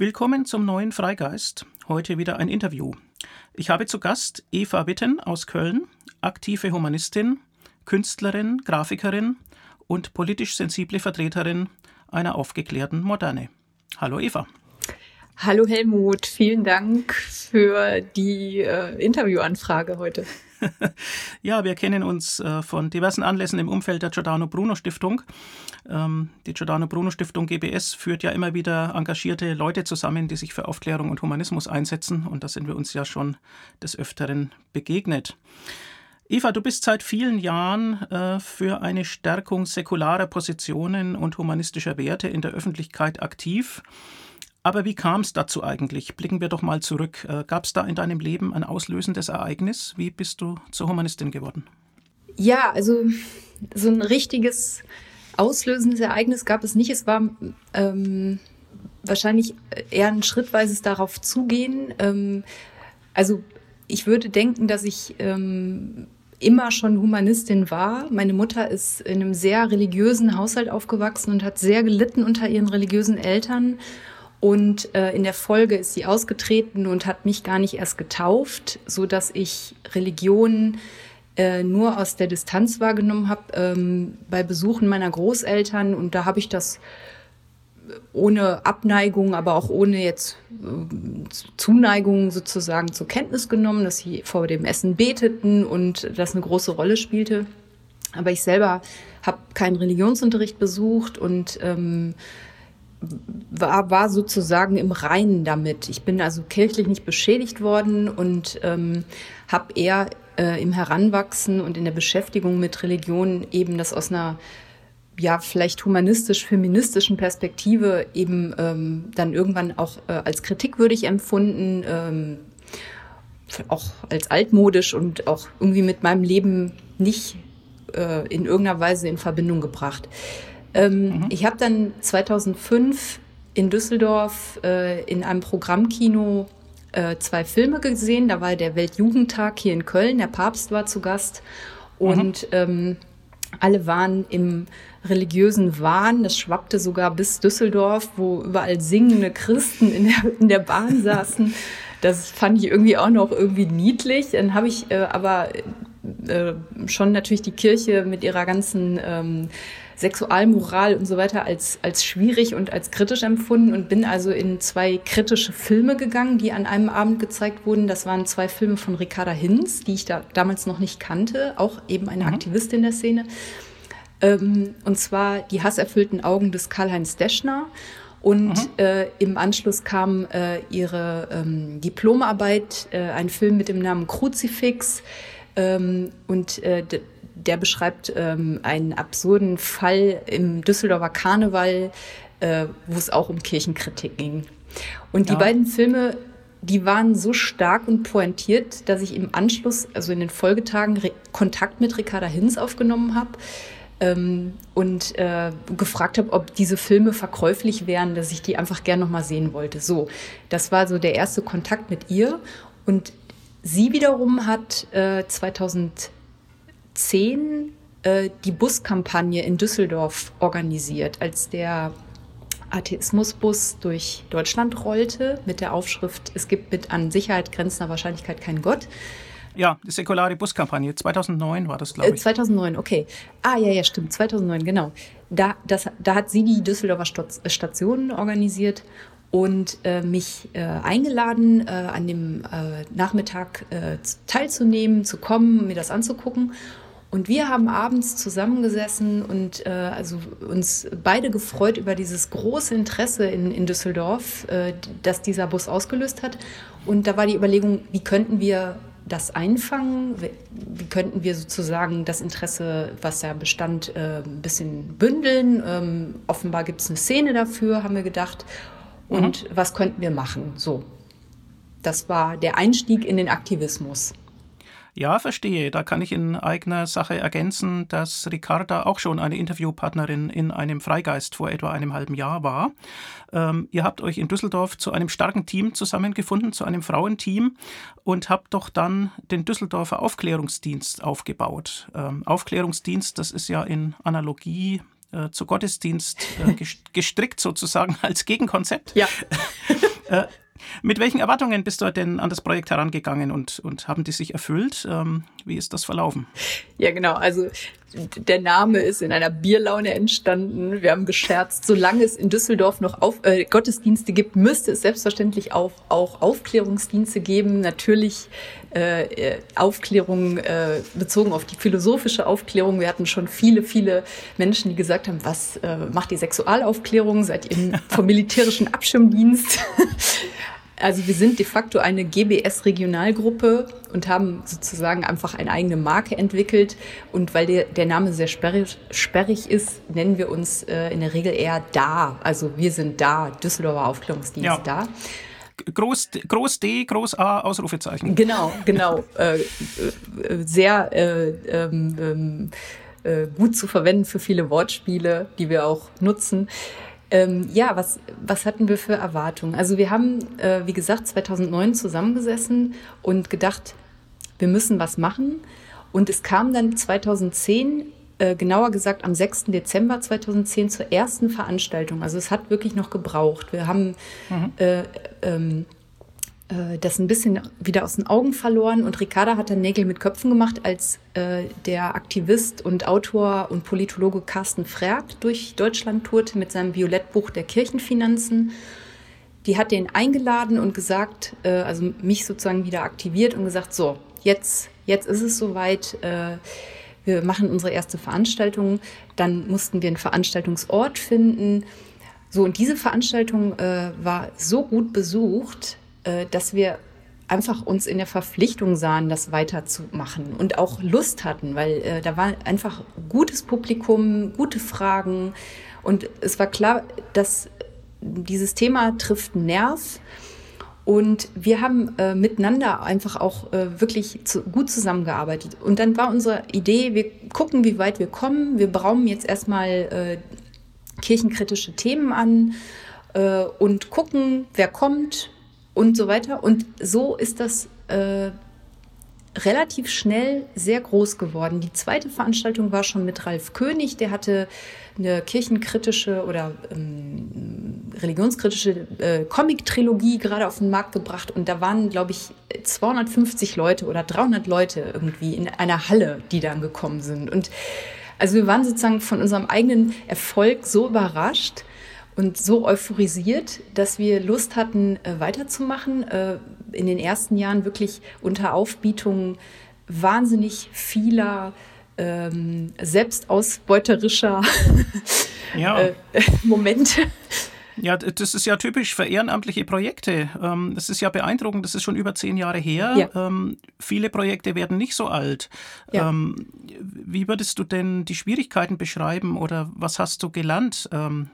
Willkommen zum neuen Freigeist. Heute wieder ein Interview. Ich habe zu Gast Eva Witten aus Köln, aktive Humanistin, Künstlerin, Grafikerin und politisch sensible Vertreterin einer aufgeklärten Moderne. Hallo Eva. Hallo Helmut, vielen Dank für die äh, Interviewanfrage heute. ja, wir kennen uns äh, von diversen Anlässen im Umfeld der Giordano Bruno Stiftung. Ähm, die Giordano Bruno Stiftung GBS führt ja immer wieder engagierte Leute zusammen, die sich für Aufklärung und Humanismus einsetzen. Und da sind wir uns ja schon des Öfteren begegnet. Eva, du bist seit vielen Jahren äh, für eine Stärkung säkularer Positionen und humanistischer Werte in der Öffentlichkeit aktiv. Aber wie kam es dazu eigentlich? Blicken wir doch mal zurück. Äh, Gab es da in deinem Leben ein auslösendes Ereignis? Wie bist du zur Humanistin geworden? Ja, also so ein richtiges auslösendes Ereignis gab es nicht. Es war ähm, wahrscheinlich eher ein schrittweises darauf zugehen. Ähm, also ich würde denken, dass ich ähm, immer schon Humanistin war. Meine Mutter ist in einem sehr religiösen Haushalt aufgewachsen und hat sehr gelitten unter ihren religiösen Eltern und äh, in der Folge ist sie ausgetreten und hat mich gar nicht erst getauft, so dass ich Religion äh, nur aus der Distanz wahrgenommen habe ähm, bei Besuchen meiner Großeltern. Und da habe ich das ohne Abneigung, aber auch ohne jetzt äh, Zuneigung sozusagen zur Kenntnis genommen, dass sie vor dem Essen beteten und das eine große Rolle spielte. Aber ich selber habe keinen Religionsunterricht besucht und ähm, war, war sozusagen im Reinen damit. Ich bin also kirchlich nicht beschädigt worden und ähm, habe eher äh, im Heranwachsen und in der Beschäftigung mit Religion eben das aus einer ja vielleicht humanistisch-feministischen Perspektive eben ähm, dann irgendwann auch äh, als kritikwürdig empfunden, ähm, auch als altmodisch und auch irgendwie mit meinem Leben nicht äh, in irgendeiner Weise in Verbindung gebracht. Ähm, mhm. Ich habe dann 2005 in Düsseldorf äh, in einem Programmkino äh, zwei Filme gesehen. Da war der Weltjugendtag hier in Köln, der Papst war zu Gast und mhm. ähm, alle waren im religiösen Wahn. Das schwappte sogar bis Düsseldorf, wo überall singende Christen in der, in der Bahn saßen. Das fand ich irgendwie auch noch irgendwie niedlich. Dann habe ich äh, aber äh, schon natürlich die Kirche mit ihrer ganzen ähm, Sexualmoral und so weiter als, als schwierig und als kritisch empfunden und bin also in zwei kritische Filme gegangen, die an einem Abend gezeigt wurden. Das waren zwei Filme von Ricarda Hinz, die ich da damals noch nicht kannte, auch eben eine mhm. Aktivistin der Szene. Ähm, und zwar die hasserfüllten Augen des Karl-Heinz Deschner. Und mhm. äh, im Anschluss kam äh, ihre ähm, Diplomarbeit, äh, ein Film mit dem Namen Kruzifix. Ähm, und äh, der beschreibt ähm, einen absurden Fall im Düsseldorfer Karneval, äh, wo es auch um Kirchenkritik ging. Und die ja. beiden Filme, die waren so stark und pointiert, dass ich im Anschluss, also in den Folgetagen, Re Kontakt mit Ricarda Hinz aufgenommen habe ähm, und äh, gefragt habe, ob diese Filme verkäuflich wären, dass ich die einfach gern nochmal sehen wollte. So, das war so der erste Kontakt mit ihr. Und sie wiederum hat äh, 2000 2010 äh, die Buskampagne in Düsseldorf organisiert, als der Atheismusbus durch Deutschland rollte mit der Aufschrift Es gibt mit an Sicherheit grenzender Wahrscheinlichkeit keinen Gott. Ja, die säkulare Buskampagne. 2009 war das, glaube ich. Äh, 2009, okay. Ah, ja, ja, stimmt. 2009, genau. Da, das, da hat sie die Düsseldorfer Stationen organisiert und äh, mich äh, eingeladen, äh, an dem äh, Nachmittag äh, teilzunehmen, zu kommen, mir das anzugucken. Und wir haben abends zusammengesessen und äh, also uns beide gefreut über dieses große Interesse in, in Düsseldorf, äh, das dieser Bus ausgelöst hat. Und da war die Überlegung, wie könnten wir das einfangen? Wie könnten wir sozusagen das Interesse, was ja bestand, äh, ein bisschen bündeln? Ähm, offenbar gibt es eine Szene dafür, haben wir gedacht. Und mhm. was könnten wir machen? So, das war der Einstieg in den Aktivismus. Ja, verstehe. Da kann ich in eigener Sache ergänzen, dass Ricarda auch schon eine Interviewpartnerin in einem Freigeist vor etwa einem halben Jahr war. Ähm, ihr habt euch in Düsseldorf zu einem starken Team zusammengefunden, zu einem Frauenteam und habt doch dann den Düsseldorfer Aufklärungsdienst aufgebaut. Ähm, Aufklärungsdienst, das ist ja in Analogie äh, zu Gottesdienst äh, gestrickt sozusagen als Gegenkonzept. Ja. äh, mit welchen Erwartungen bist du denn an das Projekt herangegangen und, und haben die sich erfüllt? Ähm, wie ist das verlaufen? Ja, genau. Also der Name ist in einer Bierlaune entstanden. Wir haben gescherzt, solange es in Düsseldorf noch auf, äh, Gottesdienste gibt, müsste es selbstverständlich auch, auch Aufklärungsdienste geben. Natürlich äh, äh, Aufklärung äh, bezogen auf die philosophische Aufklärung. Wir hatten schon viele, viele Menschen, die gesagt haben, was äh, macht die Sexualaufklärung? Seid ihr vom militärischen Abschirmdienst? Also wir sind de facto eine GBS-Regionalgruppe und haben sozusagen einfach eine eigene Marke entwickelt. Und weil der, der Name sehr sperrig, sperrig ist, nennen wir uns äh, in der Regel eher da. Also wir sind da, Düsseldorfer Aufklärungsdienst ja. da. Groß, Groß D, Groß A, Ausrufezeichen. Genau, genau. äh, äh, sehr äh, ähm, ähm, äh, gut zu verwenden für viele Wortspiele, die wir auch nutzen. Ähm, ja, was, was hatten wir für Erwartungen? Also wir haben, äh, wie gesagt, 2009 zusammengesessen und gedacht, wir müssen was machen. Und es kam dann 2010, äh, genauer gesagt am 6. Dezember 2010 zur ersten Veranstaltung. Also es hat wirklich noch gebraucht. Wir haben mhm. äh, ähm, äh, das ein bisschen wieder aus den Augen verloren. Und Ricarda hat dann Nägel mit Köpfen gemacht, als äh, der Aktivist und Autor und Politologe Carsten Frerk durch Deutschland tourte mit seinem Violettbuch der Kirchenfinanzen. Die hat den eingeladen und gesagt, äh, also mich sozusagen wieder aktiviert und gesagt, so, jetzt, jetzt ist es soweit. Äh, wir machen unsere erste Veranstaltung. Dann mussten wir einen Veranstaltungsort finden. So, und diese Veranstaltung äh, war so gut besucht, dass wir einfach uns in der Verpflichtung sahen, das weiterzumachen und auch Lust hatten, weil äh, da war einfach gutes Publikum, gute Fragen und es war klar, dass dieses Thema trifft Nerv und wir haben äh, miteinander einfach auch äh, wirklich zu, gut zusammengearbeitet. Und dann war unsere Idee, wir gucken, wie weit wir kommen. Wir brauchen jetzt erstmal äh, kirchenkritische Themen an äh, und gucken, wer kommt, und so weiter. Und so ist das äh, relativ schnell sehr groß geworden. Die zweite Veranstaltung war schon mit Ralf König, der hatte eine kirchenkritische oder ähm, religionskritische äh, Comic-Trilogie gerade auf den Markt gebracht und da waren, glaube ich, 250 Leute oder 300 Leute irgendwie in einer Halle, die dann gekommen sind. Und also wir waren sozusagen von unserem eigenen Erfolg so überrascht, und so euphorisiert, dass wir Lust hatten, äh, weiterzumachen. Äh, in den ersten Jahren wirklich unter Aufbietung wahnsinnig vieler ähm, selbstausbeuterischer ja. äh, Momente ja, das ist ja typisch für ehrenamtliche Projekte. Ähm, das ist ja beeindruckend, das ist schon über zehn Jahre her. Ja. Ähm, viele Projekte werden nicht so alt. Ja. Ähm, wie würdest du denn die Schwierigkeiten beschreiben oder was hast du gelernt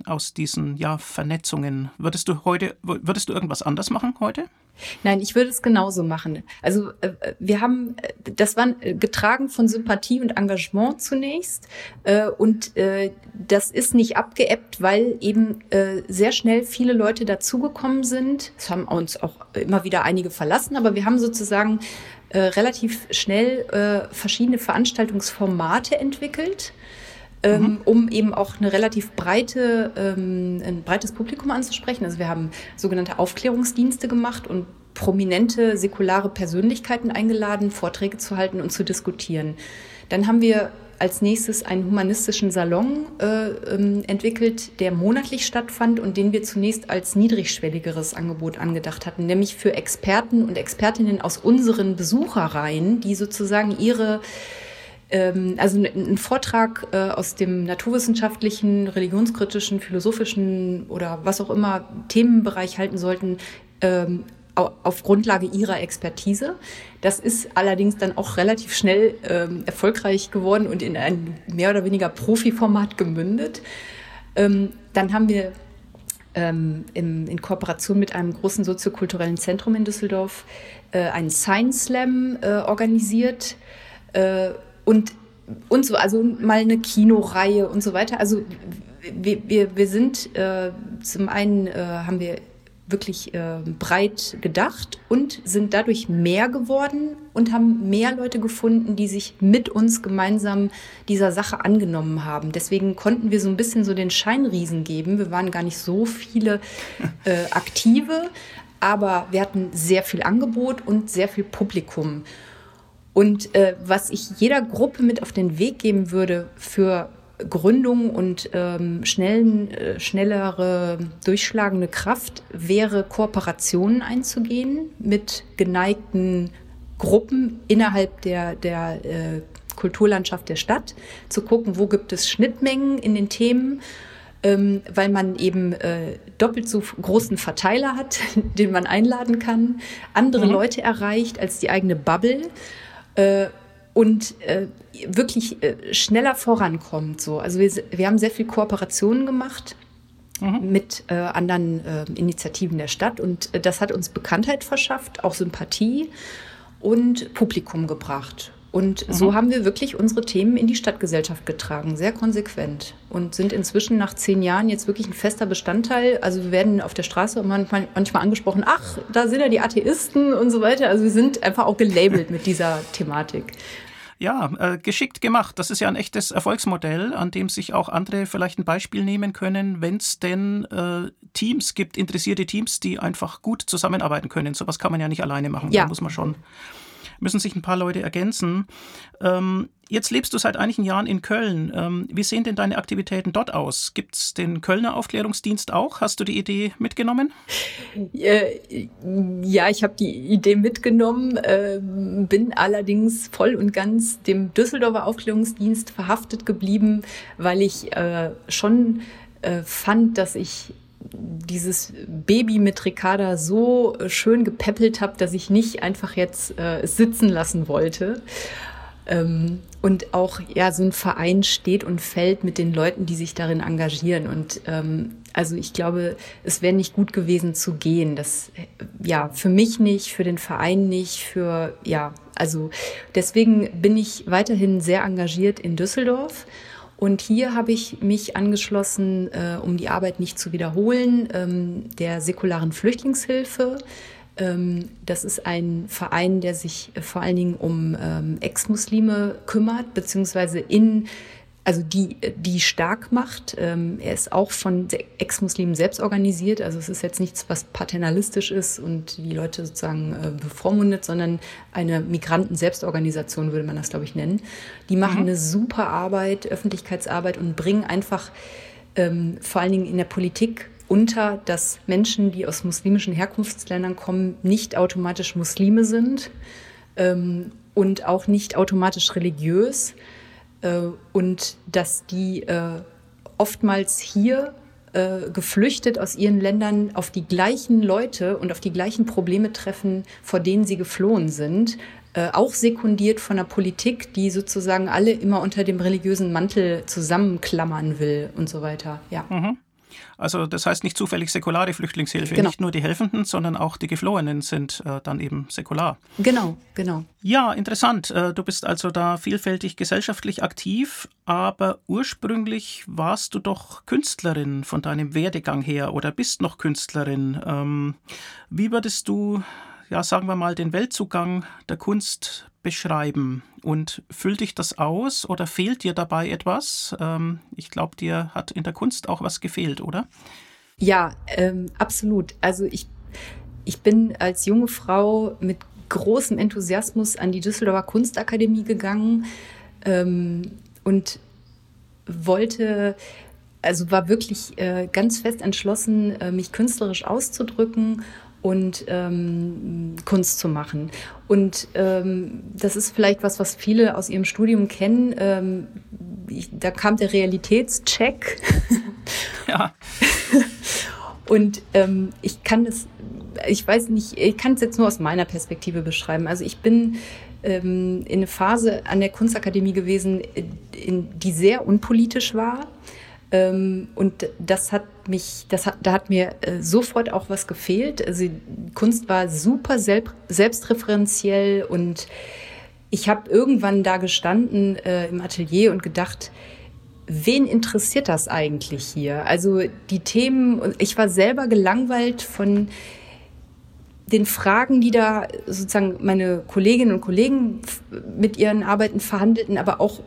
aus diesen ja, Vernetzungen? Würdest du heute, würdest du irgendwas anders machen heute? Nein, ich würde es genauso machen. Also äh, wir haben, äh, das war äh, getragen von Sympathie und Engagement zunächst und das ist nicht abgeebbt, weil eben sehr schnell viele Leute dazugekommen sind. Es haben uns auch immer wieder einige verlassen, aber wir haben sozusagen relativ schnell verschiedene Veranstaltungsformate entwickelt ähm, mhm. um eben auch eine relativ breite, ähm, ein breites Publikum anzusprechen. Also wir haben sogenannte Aufklärungsdienste gemacht und prominente säkulare Persönlichkeiten eingeladen, Vorträge zu halten und zu diskutieren. Dann haben wir als nächstes einen humanistischen Salon äh, ähm, entwickelt, der monatlich stattfand und den wir zunächst als niedrigschwelligeres Angebot angedacht hatten, nämlich für Experten und Expertinnen aus unseren Besucherreihen, die sozusagen ihre ähm, also ein Vortrag äh, aus dem naturwissenschaftlichen, religionskritischen, philosophischen oder was auch immer Themenbereich halten sollten, ähm, auf Grundlage ihrer Expertise. Das ist allerdings dann auch relativ schnell ähm, erfolgreich geworden und in ein mehr oder weniger Profiformat gemündet. Ähm, dann haben wir ähm, im, in Kooperation mit einem großen soziokulturellen Zentrum in Düsseldorf äh, einen Science Slam äh, organisiert. Äh, und, und so, also mal eine Kinoreihe und so weiter. Also wir, wir, wir sind äh, zum einen äh, haben wir wirklich äh, breit gedacht und sind dadurch mehr geworden und haben mehr Leute gefunden, die sich mit uns gemeinsam dieser Sache angenommen haben. Deswegen konnten wir so ein bisschen so den Scheinriesen geben. Wir waren gar nicht so viele äh, Aktive, aber wir hatten sehr viel Angebot und sehr viel Publikum. Und äh, was ich jeder Gruppe mit auf den Weg geben würde für Gründung und ähm, schnellen, äh, schnellere durchschlagende Kraft wäre, Kooperationen einzugehen mit geneigten Gruppen innerhalb der, der äh, Kulturlandschaft der Stadt, zu gucken, wo gibt es Schnittmengen in den Themen, ähm, weil man eben äh, doppelt so großen Verteiler hat, den man einladen kann, andere mhm. Leute erreicht als die eigene Bubble. Und äh, wirklich äh, schneller vorankommt. So. Also wir, wir haben sehr viel Kooperationen gemacht mhm. mit äh, anderen äh, Initiativen der Stadt und äh, das hat uns Bekanntheit verschafft, auch Sympathie und Publikum gebracht. Und mhm. so haben wir wirklich unsere Themen in die Stadtgesellschaft getragen, sehr konsequent. Und sind inzwischen nach zehn Jahren jetzt wirklich ein fester Bestandteil. Also wir werden auf der Straße manchmal, manchmal angesprochen, ach, da sind ja die Atheisten und so weiter. Also wir sind einfach auch gelabelt mit dieser Thematik. Ja, äh, geschickt gemacht. Das ist ja ein echtes Erfolgsmodell, an dem sich auch andere vielleicht ein Beispiel nehmen können, wenn es denn äh, Teams gibt, interessierte Teams, die einfach gut zusammenarbeiten können. Sowas kann man ja nicht alleine machen. Ja. Da muss man schon müssen sich ein paar Leute ergänzen. Ähm, jetzt lebst du seit einigen Jahren in Köln. Ähm, wie sehen denn deine Aktivitäten dort aus? Gibt es den Kölner Aufklärungsdienst auch? Hast du die Idee mitgenommen? Äh, ja, ich habe die Idee mitgenommen, äh, bin allerdings voll und ganz dem Düsseldorfer Aufklärungsdienst verhaftet geblieben, weil ich äh, schon äh, fand, dass ich dieses Baby mit Ricarda so äh, schön gepäppelt habe, dass ich nicht einfach jetzt äh, sitzen lassen wollte. Ähm, und auch ja so ein Verein steht und fällt mit den Leuten, die sich darin engagieren. Und ähm, also ich glaube, es wäre nicht gut gewesen zu gehen. Das äh, ja für mich nicht, für den Verein nicht, für ja also deswegen bin ich weiterhin sehr engagiert in Düsseldorf und hier habe ich mich angeschlossen, äh, um die Arbeit nicht zu wiederholen, ähm, der säkularen Flüchtlingshilfe. Ähm, das ist ein Verein, der sich vor allen Dingen um ähm, Ex-Muslime kümmert, beziehungsweise in also die, die stark macht. Ähm, er ist auch von Ex-Muslimen selbst organisiert. Also es ist jetzt nichts, was paternalistisch ist und die Leute sozusagen äh, bevormundet, sondern eine Migranten-Selbstorganisation würde man das, glaube ich, nennen. Die machen mhm. eine super Arbeit, Öffentlichkeitsarbeit und bringen einfach ähm, vor allen Dingen in der Politik unter, dass Menschen, die aus muslimischen Herkunftsländern kommen, nicht automatisch Muslime sind ähm, und auch nicht automatisch religiös und dass die äh, oftmals hier äh, geflüchtet aus ihren Ländern auf die gleichen Leute und auf die gleichen Probleme treffen, vor denen sie geflohen sind, auch sekundiert von der Politik, die sozusagen alle immer unter dem religiösen Mantel zusammenklammern will und so weiter. Ja. Mhm. Also das heißt nicht zufällig säkulare Flüchtlingshilfe. Genau. Nicht nur die Helfenden, sondern auch die Geflohenen sind äh, dann eben säkular. Genau, genau. Ja, interessant. Äh, du bist also da vielfältig gesellschaftlich aktiv, aber ursprünglich warst du doch Künstlerin von deinem Werdegang her oder bist noch Künstlerin. Ähm, wie würdest du ja, sagen wir mal, den Weltzugang der Kunst beschreiben? Und füllt dich das aus oder fehlt dir dabei etwas? Ähm, ich glaube, dir hat in der Kunst auch was gefehlt, oder? Ja, ähm, absolut. Also ich, ich bin als junge Frau mit großem Enthusiasmus an die Düsseldorfer Kunstakademie gegangen ähm, und wollte, also war wirklich äh, ganz fest entschlossen, äh, mich künstlerisch auszudrücken und ähm, Kunst zu machen. Und ähm, das ist vielleicht was, was viele aus ihrem Studium kennen. Ähm, ich, da kam der Realitätscheck. Ja. und ähm, ich kann das, ich weiß nicht, ich kann es jetzt nur aus meiner Perspektive beschreiben. Also ich bin ähm, in eine Phase an der Kunstakademie gewesen, in, die sehr unpolitisch war ähm, und das hat mich, das hat, da hat mir äh, sofort auch was gefehlt. Also Kunst war super selb, selbstreferenziell und ich habe irgendwann da gestanden äh, im Atelier und gedacht, wen interessiert das eigentlich hier? Also die Themen, ich war selber gelangweilt von den Fragen, die da sozusagen meine Kolleginnen und Kollegen mit ihren Arbeiten verhandelten, aber auch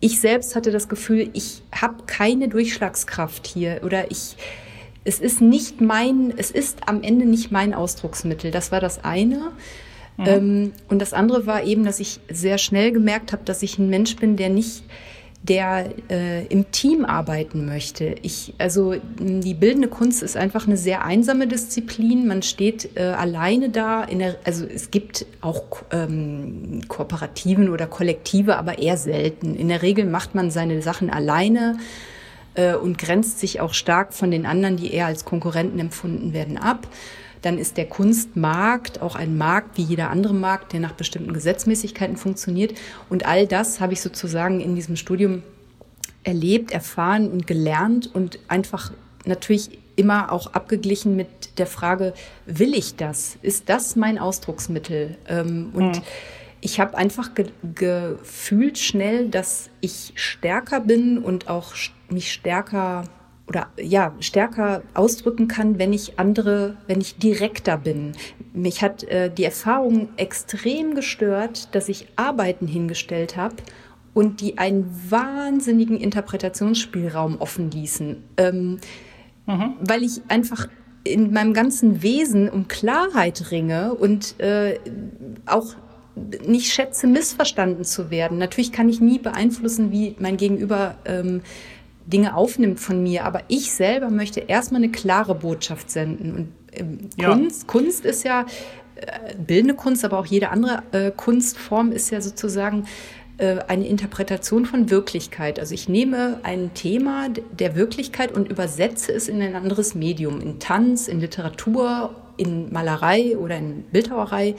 ich selbst hatte das Gefühl, ich habe keine Durchschlagskraft hier oder ich, es ist nicht mein, es ist am Ende nicht mein Ausdrucksmittel. Das war das eine. Mhm. Ähm, und das andere war eben, dass ich sehr schnell gemerkt habe, dass ich ein Mensch bin, der nicht der äh, im Team arbeiten möchte. Ich, also die bildende Kunst ist einfach eine sehr einsame Disziplin. Man steht äh, alleine da. Der, also es gibt auch ähm, Kooperativen oder Kollektive, aber eher selten. In der Regel macht man seine Sachen alleine äh, und grenzt sich auch stark von den anderen, die eher als Konkurrenten empfunden werden, ab. Dann ist der Kunstmarkt auch ein Markt wie jeder andere Markt, der nach bestimmten Gesetzmäßigkeiten funktioniert. Und all das habe ich sozusagen in diesem Studium erlebt, erfahren und gelernt und einfach natürlich immer auch abgeglichen mit der Frage, will ich das? Ist das mein Ausdrucksmittel? Ähm, und mhm. ich habe einfach ge gefühlt schnell, dass ich stärker bin und auch mich stärker oder ja stärker ausdrücken kann, wenn ich andere, wenn ich direkter bin. Mich hat äh, die Erfahrung extrem gestört, dass ich Arbeiten hingestellt habe und die einen wahnsinnigen Interpretationsspielraum offen ließen, ähm, mhm. weil ich einfach in meinem ganzen Wesen um Klarheit ringe und äh, auch nicht schätze, missverstanden zu werden. Natürlich kann ich nie beeinflussen, wie mein Gegenüber ähm, Dinge aufnimmt von mir, aber ich selber möchte erstmal eine klare Botschaft senden. Und ähm, ja. Kunst, Kunst ist ja äh, bildende Kunst, aber auch jede andere äh, Kunstform ist ja sozusagen äh, eine Interpretation von Wirklichkeit. Also ich nehme ein Thema der Wirklichkeit und übersetze es in ein anderes Medium, in Tanz, in Literatur, in Malerei oder in Bildhauerei.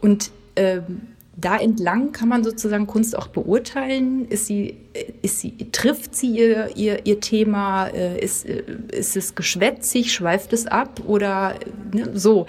Und ähm, da entlang kann man sozusagen Kunst auch beurteilen. Ist sie, ist sie, trifft sie ihr, ihr, ihr Thema? Äh, ist, äh, ist es geschwätzig? Schweift es ab? Oder ne, so.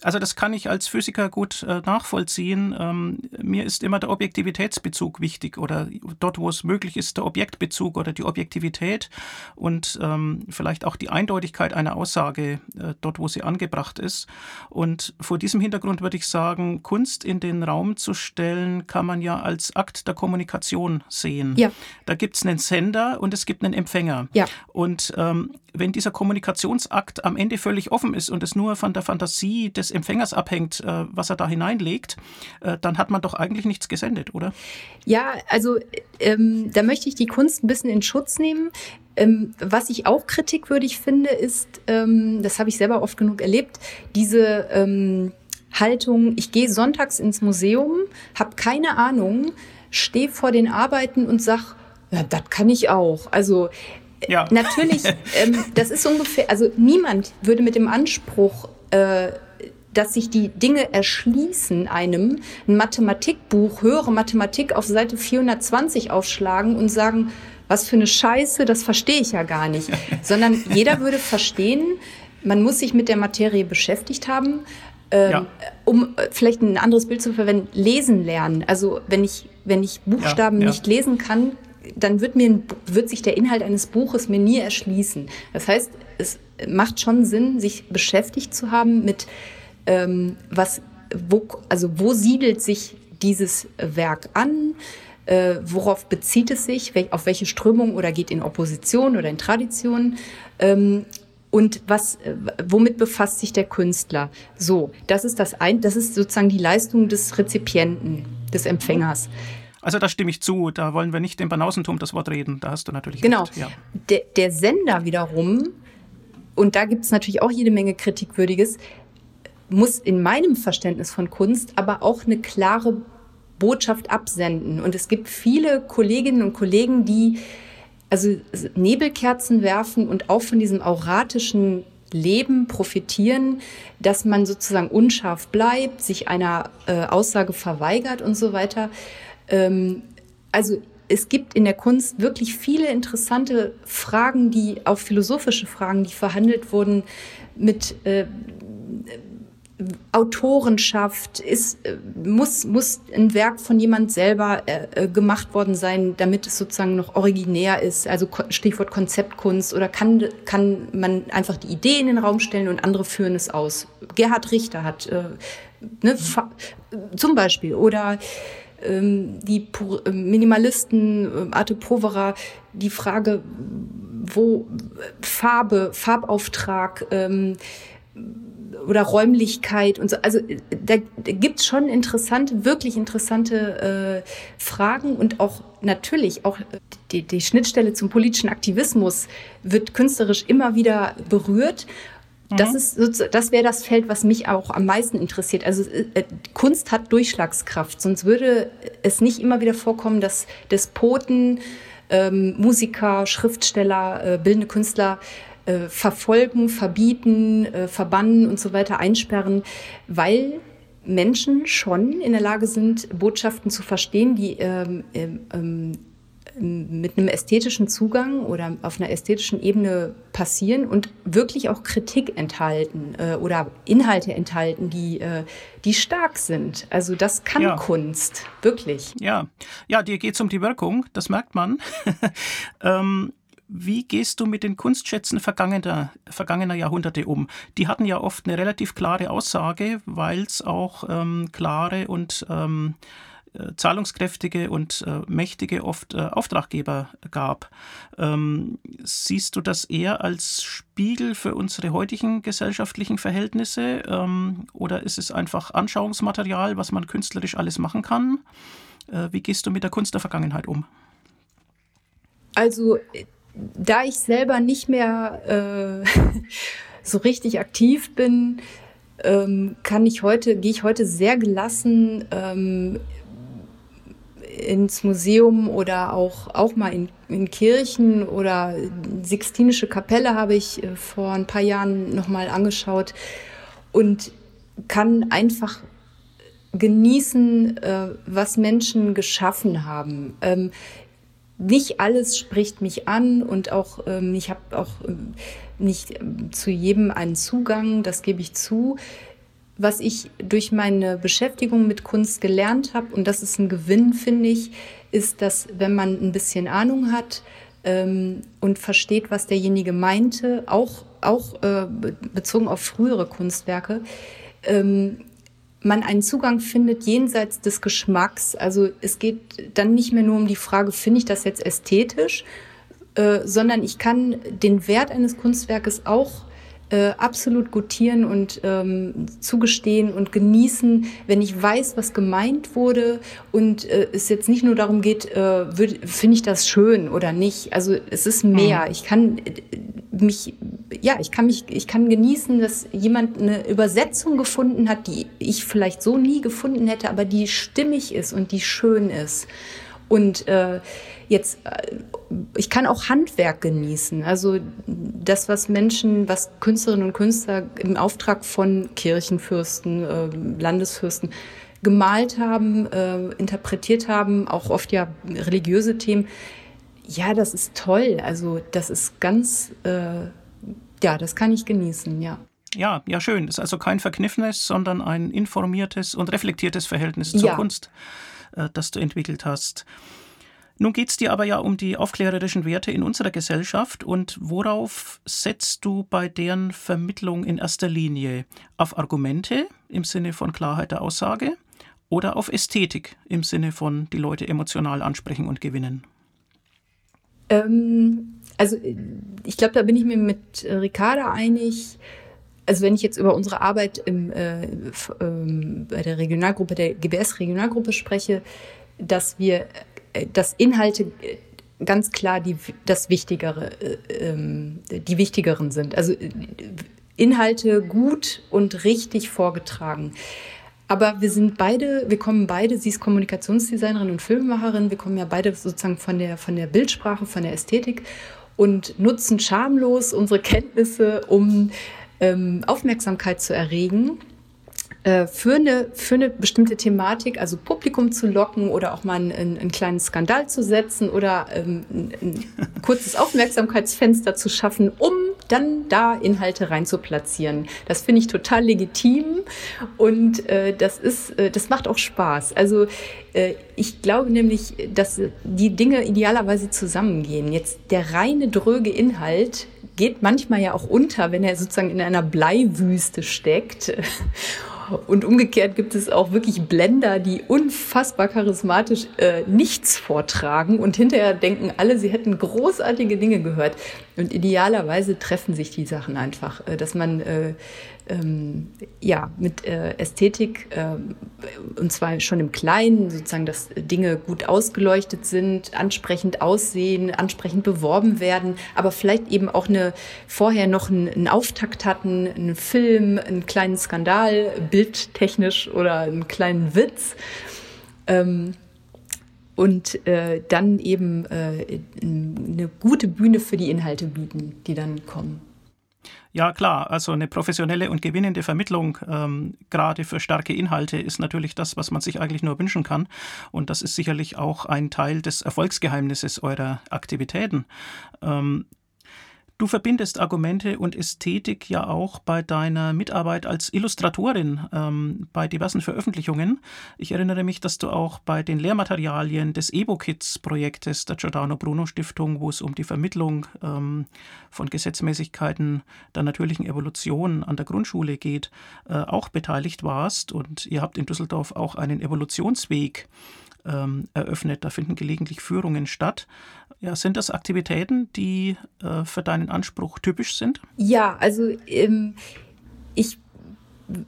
Also das kann ich als Physiker gut äh, nachvollziehen. Ähm, mir ist immer der Objektivitätsbezug wichtig oder dort, wo es möglich ist, der Objektbezug oder die Objektivität und ähm, vielleicht auch die Eindeutigkeit einer Aussage äh, dort, wo sie angebracht ist. Und vor diesem Hintergrund würde ich sagen, Kunst in den Raum zu stellen, kann man ja als Akt der Kommunikation sehen. Ja. Da gibt es einen Sender und es gibt einen Empfänger. Ja. Und ähm, wenn dieser Kommunikationsakt am Ende völlig offen ist und es nur von der Fantasie des Empfängers abhängt, äh, was er da hineinlegt, äh, dann hat man doch eigentlich nichts gesendet, oder? Ja, also ähm, da möchte ich die Kunst ein bisschen in Schutz nehmen. Ähm, was ich auch kritikwürdig finde, ist, ähm, das habe ich selber oft genug erlebt, diese ähm, Haltung, ich gehe sonntags ins Museum, habe keine Ahnung, stehe vor den Arbeiten und sag, ja, das kann ich auch. Also ja. Natürlich, ähm, das ist ungefähr, also niemand würde mit dem Anspruch, äh, dass sich die Dinge erschließen, einem ein Mathematikbuch, höhere Mathematik auf Seite 420 aufschlagen und sagen, was für eine Scheiße, das verstehe ich ja gar nicht. Sondern jeder würde verstehen, man muss sich mit der Materie beschäftigt haben, ähm, ja. um äh, vielleicht ein anderes Bild zu verwenden, lesen lernen. Also wenn ich, wenn ich Buchstaben ja, ja. nicht lesen kann, dann wird, mir, wird sich der Inhalt eines Buches mir nie erschließen. Das heißt, es macht schon Sinn, sich beschäftigt zu haben mit, ähm, was, wo, also wo siedelt sich dieses Werk an? Äh, worauf bezieht es sich? Auf welche Strömung oder geht in Opposition oder in Tradition? Ähm, und was, äh, womit befasst sich der Künstler? So, das ist das ein, das ist sozusagen die Leistung des Rezipienten, des Empfängers. Also da stimme ich zu, da wollen wir nicht im Banausentum das Wort reden, da hast du natürlich genau. recht. Genau. Ja. Der, der Sender wiederum, und da gibt es natürlich auch jede Menge Kritikwürdiges, muss in meinem Verständnis von Kunst aber auch eine klare Botschaft absenden. Und es gibt viele Kolleginnen und Kollegen, die also Nebelkerzen werfen und auch von diesem auratischen Leben profitieren, dass man sozusagen unscharf bleibt, sich einer äh, Aussage verweigert und so weiter. Ähm, also es gibt in der Kunst wirklich viele interessante Fragen, die auch philosophische Fragen, die verhandelt wurden mit äh, Autorenschaft ist, äh, muss, muss ein Werk von jemand selber äh, äh, gemacht worden sein, damit es sozusagen noch originär ist. Also Stichwort Konzeptkunst oder kann, kann man einfach die Idee in den Raum stellen und andere führen es aus. Gerhard Richter hat äh, ne, zum Beispiel oder ähm, die Minimalisten, Arte Povera, die Frage, wo Farbe, Farbauftrag, ähm, oder Räumlichkeit und so. Also da, da gibt es schon interessante, wirklich interessante äh, Fragen und auch natürlich auch die, die Schnittstelle zum politischen Aktivismus wird künstlerisch immer wieder berührt. Das mhm. ist das wäre das Feld, was mich auch am meisten interessiert. Also äh, Kunst hat Durchschlagskraft, sonst würde es nicht immer wieder vorkommen, dass Despoten, ähm, Musiker, Schriftsteller, äh, bildende Künstler äh, verfolgen, verbieten, äh, verbannen und so weiter einsperren, weil Menschen schon in der Lage sind, Botschaften zu verstehen, die ähm, ähm, ähm mit einem ästhetischen Zugang oder auf einer ästhetischen Ebene passieren und wirklich auch Kritik enthalten äh, oder Inhalte enthalten, die, äh, die stark sind. Also das kann ja. Kunst, wirklich. Ja, ja, dir geht es um die Wirkung, das merkt man. ähm, wie gehst du mit den Kunstschätzen vergangener, vergangener Jahrhunderte um? Die hatten ja oft eine relativ klare Aussage, weil es auch ähm, klare und ähm, äh, zahlungskräftige und äh, mächtige oft äh, Auftraggeber gab. Ähm, siehst du das eher als Spiegel für unsere heutigen gesellschaftlichen Verhältnisse ähm, oder ist es einfach Anschauungsmaterial, was man künstlerisch alles machen kann? Äh, wie gehst du mit der Kunst der Vergangenheit um? Also da ich selber nicht mehr äh, so richtig aktiv bin, ähm, kann ich heute, gehe ich heute sehr gelassen ähm, ins Museum oder auch, auch mal in, in Kirchen oder Sixtinische Kapelle habe ich äh, vor ein paar Jahren nochmal angeschaut und kann einfach genießen, äh, was Menschen geschaffen haben. Ähm, nicht alles spricht mich an und auch ähm, ich habe auch ähm, nicht ähm, zu jedem einen Zugang, das gebe ich zu. Was ich durch meine Beschäftigung mit Kunst gelernt habe, und das ist ein Gewinn, finde ich, ist, dass wenn man ein bisschen Ahnung hat ähm, und versteht, was derjenige meinte, auch, auch äh, bezogen auf frühere Kunstwerke, ähm, man einen Zugang findet jenseits des Geschmacks. Also es geht dann nicht mehr nur um die Frage, finde ich das jetzt ästhetisch, äh, sondern ich kann den Wert eines Kunstwerkes auch äh, absolut gutieren und ähm, zugestehen und genießen, wenn ich weiß, was gemeint wurde und äh, es jetzt nicht nur darum geht, äh, finde ich das schön oder nicht. Also es ist mehr. Mhm. Ich kann äh, mich, ja, ich kann mich, ich kann genießen, dass jemand eine Übersetzung gefunden hat, die ich vielleicht so nie gefunden hätte, aber die stimmig ist und die schön ist. Und äh, jetzt, äh, ich kann auch Handwerk genießen. Also das, was Menschen, was Künstlerinnen und Künstler im Auftrag von Kirchenfürsten, äh, Landesfürsten gemalt haben, äh, interpretiert haben, auch oft ja religiöse Themen. Ja, das ist toll. Also das ist ganz, äh, ja, das kann ich genießen, ja. Ja, ja, schön. Es ist also kein verkniffenes, sondern ein informiertes und reflektiertes Verhältnis zur ja. Kunst, äh, das du entwickelt hast. Nun geht es dir aber ja um die aufklärerischen Werte in unserer Gesellschaft und worauf setzt du bei deren Vermittlung in erster Linie? Auf Argumente im Sinne von Klarheit der Aussage oder auf Ästhetik im Sinne von die Leute emotional ansprechen und gewinnen? Ähm, also ich glaube, da bin ich mir mit Ricarda einig. Also wenn ich jetzt über unsere Arbeit im, äh, ähm, bei der Regionalgruppe, der GBS-Regionalgruppe spreche, dass wir äh, dass Inhalte äh, ganz klar die, das Wichtigere, äh, ähm, die wichtigeren sind. Also Inhalte gut und richtig vorgetragen. Aber wir sind beide, wir kommen beide, sie ist Kommunikationsdesignerin und Filmemacherin, wir kommen ja beide sozusagen von der, von der Bildsprache, von der Ästhetik und nutzen schamlos unsere Kenntnisse, um ähm, Aufmerksamkeit zu erregen äh, für eine, für eine bestimmte Thematik, also Publikum zu locken oder auch mal einen, einen kleinen Skandal zu setzen oder ähm, ein, ein kurzes Aufmerksamkeitsfenster zu schaffen, um dann da Inhalte rein zu platzieren. Das finde ich total legitim und äh, das ist, äh, das macht auch Spaß. Also äh, ich glaube nämlich, dass die Dinge idealerweise zusammengehen. Jetzt der reine dröge Inhalt geht manchmal ja auch unter, wenn er sozusagen in einer Bleiwüste steckt. Und umgekehrt gibt es auch wirklich Blender, die unfassbar charismatisch äh, nichts vortragen und hinterher denken alle, sie hätten großartige Dinge gehört. Und idealerweise treffen sich die Sachen einfach, äh, dass man äh, ähm, ja, mit äh, Ästhetik, äh, und zwar schon im Kleinen, sozusagen, dass Dinge gut ausgeleuchtet sind, ansprechend aussehen, ansprechend beworben werden, aber vielleicht eben auch eine, vorher noch einen, einen Auftakt hatten, einen Film, einen kleinen Skandal, bildtechnisch oder einen kleinen Witz. Ähm, und äh, dann eben äh, eine gute Bühne für die Inhalte bieten, die dann kommen. Ja, klar. Also eine professionelle und gewinnende Vermittlung, ähm, gerade für starke Inhalte, ist natürlich das, was man sich eigentlich nur wünschen kann. Und das ist sicherlich auch ein Teil des Erfolgsgeheimnisses eurer Aktivitäten. Ähm, Du verbindest Argumente und Ästhetik ja auch bei deiner Mitarbeit als Illustratorin ähm, bei diversen Veröffentlichungen. Ich erinnere mich, dass du auch bei den Lehrmaterialien des EBO-Kids-Projektes der Giordano Bruno Stiftung, wo es um die Vermittlung ähm, von Gesetzmäßigkeiten der natürlichen Evolution an der Grundschule geht, äh, auch beteiligt warst. Und ihr habt in Düsseldorf auch einen Evolutionsweg ähm, eröffnet. Da finden gelegentlich Führungen statt. Ja, sind das Aktivitäten, die äh, für deinen Anspruch typisch sind? Ja, also ähm, ich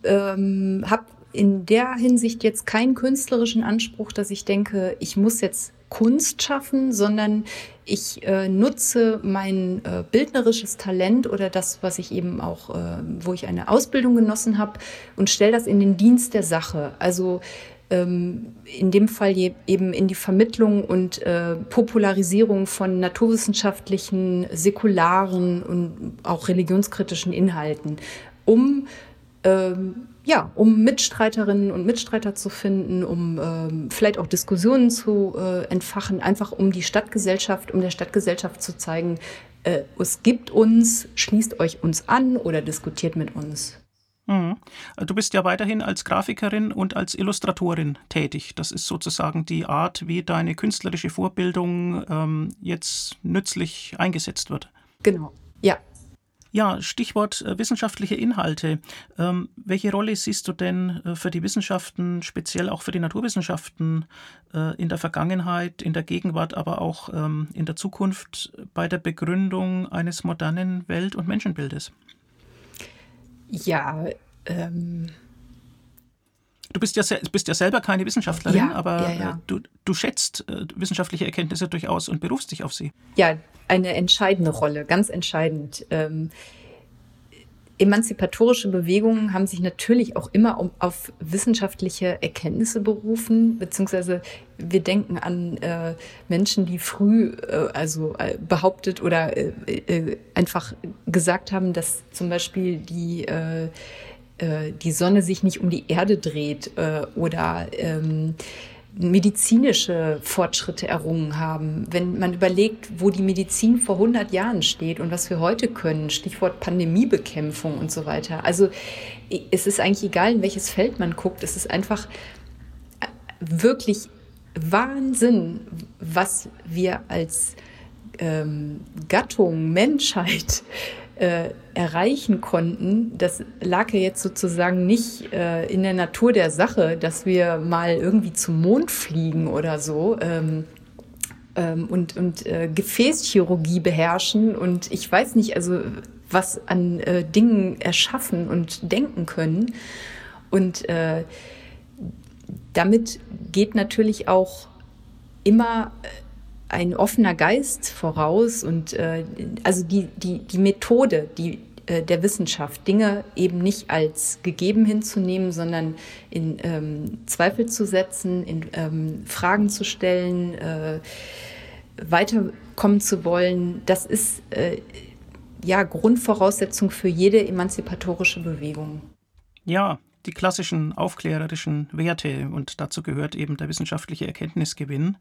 ähm, habe in der Hinsicht jetzt keinen künstlerischen Anspruch, dass ich denke, ich muss jetzt Kunst schaffen, sondern ich äh, nutze mein äh, bildnerisches Talent oder das, was ich eben auch, äh, wo ich eine Ausbildung genossen habe und stelle das in den Dienst der Sache. Also ähm, in dem Fall eben in die Vermittlung und äh, Popularisierung von naturwissenschaftlichen, säkularen und auch religionskritischen Inhalten, um ähm, ja, um Mitstreiterinnen und Mitstreiter zu finden, um ähm, vielleicht auch Diskussionen zu äh, entfachen, einfach um die Stadtgesellschaft, um der Stadtgesellschaft zu zeigen, äh, es gibt uns, schließt euch uns an oder diskutiert mit uns. Mhm. Du bist ja weiterhin als Grafikerin und als Illustratorin tätig. Das ist sozusagen die Art, wie deine künstlerische Vorbildung ähm, jetzt nützlich eingesetzt wird. Genau, ja. Ja, Stichwort äh, wissenschaftliche Inhalte. Ähm, welche Rolle siehst du denn äh, für die Wissenschaften, speziell auch für die Naturwissenschaften, äh, in der Vergangenheit, in der Gegenwart, aber auch ähm, in der Zukunft bei der Begründung eines modernen Welt- und Menschenbildes? Ja, ähm. Du bist ja, bist ja selber keine Wissenschaftlerin, ja, aber ja, ja. Du, du schätzt äh, wissenschaftliche Erkenntnisse durchaus und berufst dich auf sie. Ja, eine entscheidende Rolle, ganz entscheidend. Ähm, emanzipatorische Bewegungen haben sich natürlich auch immer um, auf wissenschaftliche Erkenntnisse berufen, beziehungsweise wir denken an äh, Menschen, die früh äh, also äh, behauptet oder äh, äh, einfach gesagt haben, dass zum Beispiel die äh, die Sonne sich nicht um die Erde dreht oder ähm, medizinische Fortschritte errungen haben. Wenn man überlegt, wo die Medizin vor 100 Jahren steht und was wir heute können, Stichwort Pandemiebekämpfung und so weiter. Also es ist eigentlich egal, in welches Feld man guckt. Es ist einfach wirklich Wahnsinn, was wir als ähm, Gattung, Menschheit äh, erreichen konnten, das lag ja jetzt sozusagen nicht äh, in der Natur der Sache, dass wir mal irgendwie zum Mond fliegen oder so. Ähm, ähm, und und äh, Gefäßchirurgie beherrschen und ich weiß nicht, also was an äh, Dingen erschaffen und denken können. Und äh, damit geht natürlich auch immer äh, ein offener Geist voraus und äh, also die, die, die Methode, die äh, der Wissenschaft, Dinge eben nicht als gegeben hinzunehmen, sondern in ähm, Zweifel zu setzen, in ähm, Fragen zu stellen, äh, weiterkommen zu wollen, das ist äh, ja Grundvoraussetzung für jede emanzipatorische Bewegung. Ja, die klassischen aufklärerischen Werte und dazu gehört eben der wissenschaftliche Erkenntnisgewinn.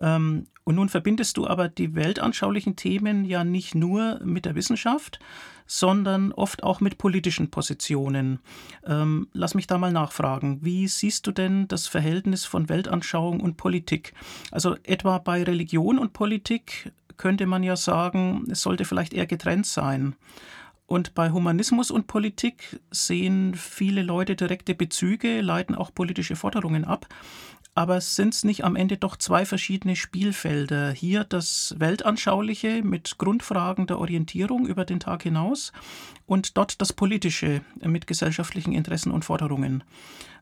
Ähm, und nun verbindest du aber die weltanschaulichen Themen ja nicht nur mit der Wissenschaft, sondern oft auch mit politischen Positionen. Ähm, lass mich da mal nachfragen. Wie siehst du denn das Verhältnis von Weltanschauung und Politik? Also etwa bei Religion und Politik könnte man ja sagen, es sollte vielleicht eher getrennt sein. Und bei Humanismus und Politik sehen viele Leute direkte Bezüge, leiten auch politische Forderungen ab. Aber sind es nicht am Ende doch zwei verschiedene Spielfelder? Hier das Weltanschauliche mit Grundfragen der Orientierung über den Tag hinaus und dort das Politische mit gesellschaftlichen Interessen und Forderungen.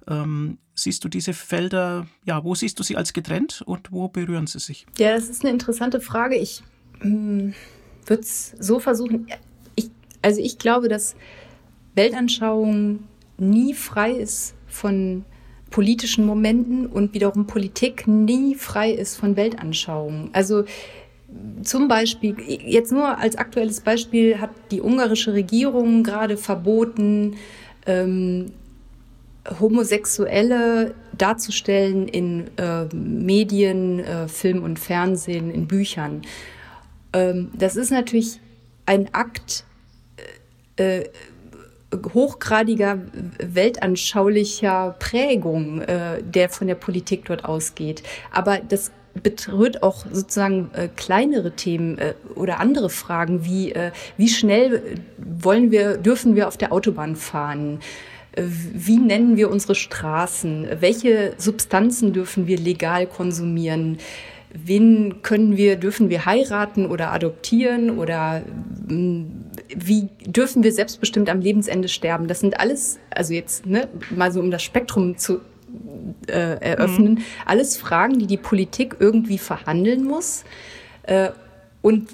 Ähm, siehst du diese Felder, ja, wo siehst du sie als getrennt und wo berühren sie sich? Ja, das ist eine interessante Frage. Ich hm, würde es so versuchen. Also ich glaube, dass Weltanschauung nie frei ist von politischen Momenten und wiederum Politik nie frei ist von Weltanschauungen. Also zum Beispiel, jetzt nur als aktuelles Beispiel, hat die ungarische Regierung gerade verboten, ähm, Homosexuelle darzustellen in äh, Medien, äh, Film und Fernsehen, in Büchern. Ähm, das ist natürlich ein Akt äh, hochgradiger weltanschaulicher Prägung, äh, der von der Politik dort ausgeht. Aber das berührt auch sozusagen äh, kleinere Themen äh, oder andere Fragen wie äh, wie schnell wollen wir dürfen wir auf der Autobahn fahren? Äh, wie nennen wir unsere Straßen? Welche Substanzen dürfen wir legal konsumieren? Wen können wir, dürfen wir heiraten oder adoptieren oder hm, wie dürfen wir selbstbestimmt am Lebensende sterben? Das sind alles, also jetzt ne, mal so um das Spektrum zu äh, eröffnen, mhm. alles Fragen, die die Politik irgendwie verhandeln muss äh, und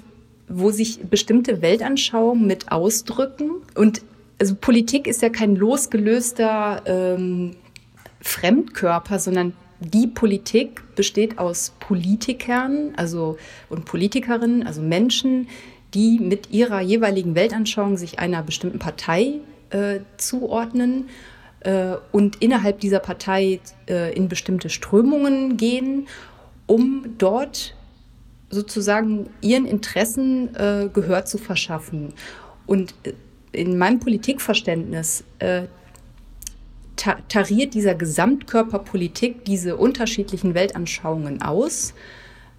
wo sich bestimmte Weltanschauungen mit ausdrücken. Und also Politik ist ja kein losgelöster ähm, Fremdkörper, sondern die Politik besteht aus Politikern also, und Politikerinnen, also Menschen, die mit ihrer jeweiligen Weltanschauung sich einer bestimmten Partei äh, zuordnen äh, und innerhalb dieser Partei äh, in bestimmte Strömungen gehen, um dort sozusagen ihren Interessen äh, Gehör zu verschaffen. Und äh, in meinem Politikverständnis äh, tariert dieser Gesamtkörperpolitik diese unterschiedlichen Weltanschauungen aus,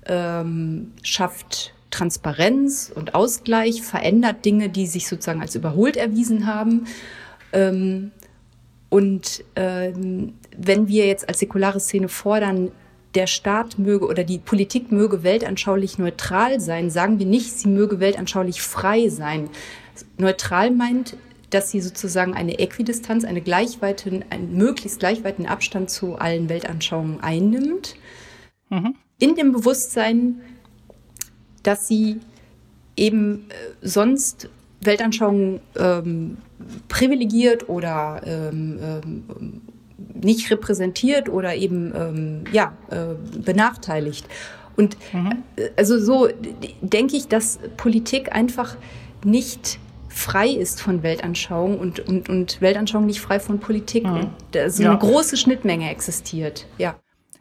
ähm, schafft Transparenz und Ausgleich, verändert Dinge, die sich sozusagen als überholt erwiesen haben. Ähm, und ähm, wenn wir jetzt als säkulare Szene fordern, der Staat möge oder die Politik möge weltanschaulich neutral sein, sagen wir nicht, sie möge weltanschaulich frei sein. Neutral meint, dass sie sozusagen eine Äquidistanz, eine gleichweiten, einen möglichst gleichweiten Abstand zu allen Weltanschauungen einnimmt, mhm. in dem Bewusstsein, dass sie eben äh, sonst Weltanschauungen ähm, privilegiert oder ähm, ähm, nicht repräsentiert oder eben ähm, ja, äh, benachteiligt. Und mhm. Äh, also so denke ich, dass Politik einfach nicht frei ist von Weltanschauung und, und, und Weltanschauung nicht frei von Politik. Mhm. Da so ja. eine große Schnittmenge existiert. Ja.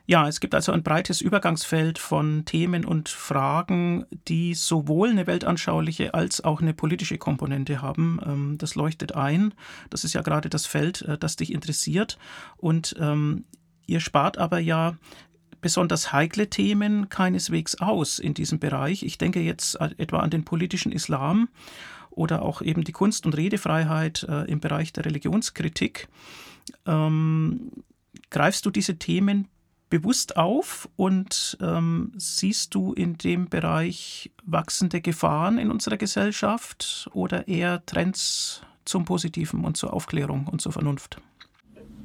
Ja, es gibt also ein breites Übergangsfeld von Themen und Fragen, die sowohl eine weltanschauliche als auch eine politische Komponente haben. Ähm, das leuchtet ein. Das ist ja gerade das Feld, äh, das dich interessiert. Und ähm, ihr spart aber ja besonders heikle Themen keineswegs aus in diesem Bereich. Ich denke jetzt etwa an den politischen Islam oder auch eben die Kunst- und Redefreiheit äh, im Bereich der Religionskritik. Ähm, greifst du diese Themen bewusst auf und ähm, siehst du in dem Bereich wachsende Gefahren in unserer Gesellschaft oder eher Trends zum Positiven und zur Aufklärung und zur Vernunft?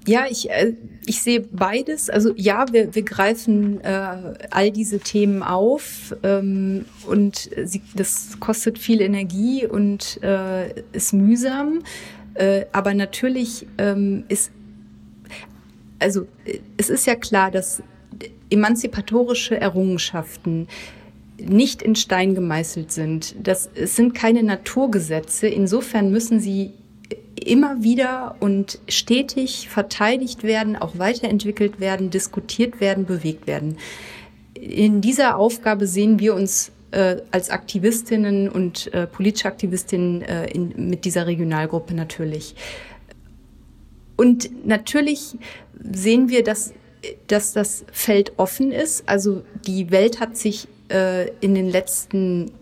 Ja, ich, äh, ich sehe beides. Also ja, wir, wir greifen äh, all diese Themen auf ähm, und sie, das kostet viel Energie und äh, ist mühsam. Äh, aber natürlich ähm, ist, also es ist ja klar, dass emanzipatorische Errungenschaften nicht in Stein gemeißelt sind. Das, es sind keine Naturgesetze. Insofern müssen sie immer wieder und stetig verteidigt werden, auch weiterentwickelt werden, diskutiert werden, bewegt werden. In dieser Aufgabe sehen wir uns äh, als Aktivistinnen und äh, politische Aktivistinnen äh, in, mit dieser Regionalgruppe natürlich. Und natürlich sehen wir, dass, dass das Feld offen ist. Also die Welt hat sich äh, in den letzten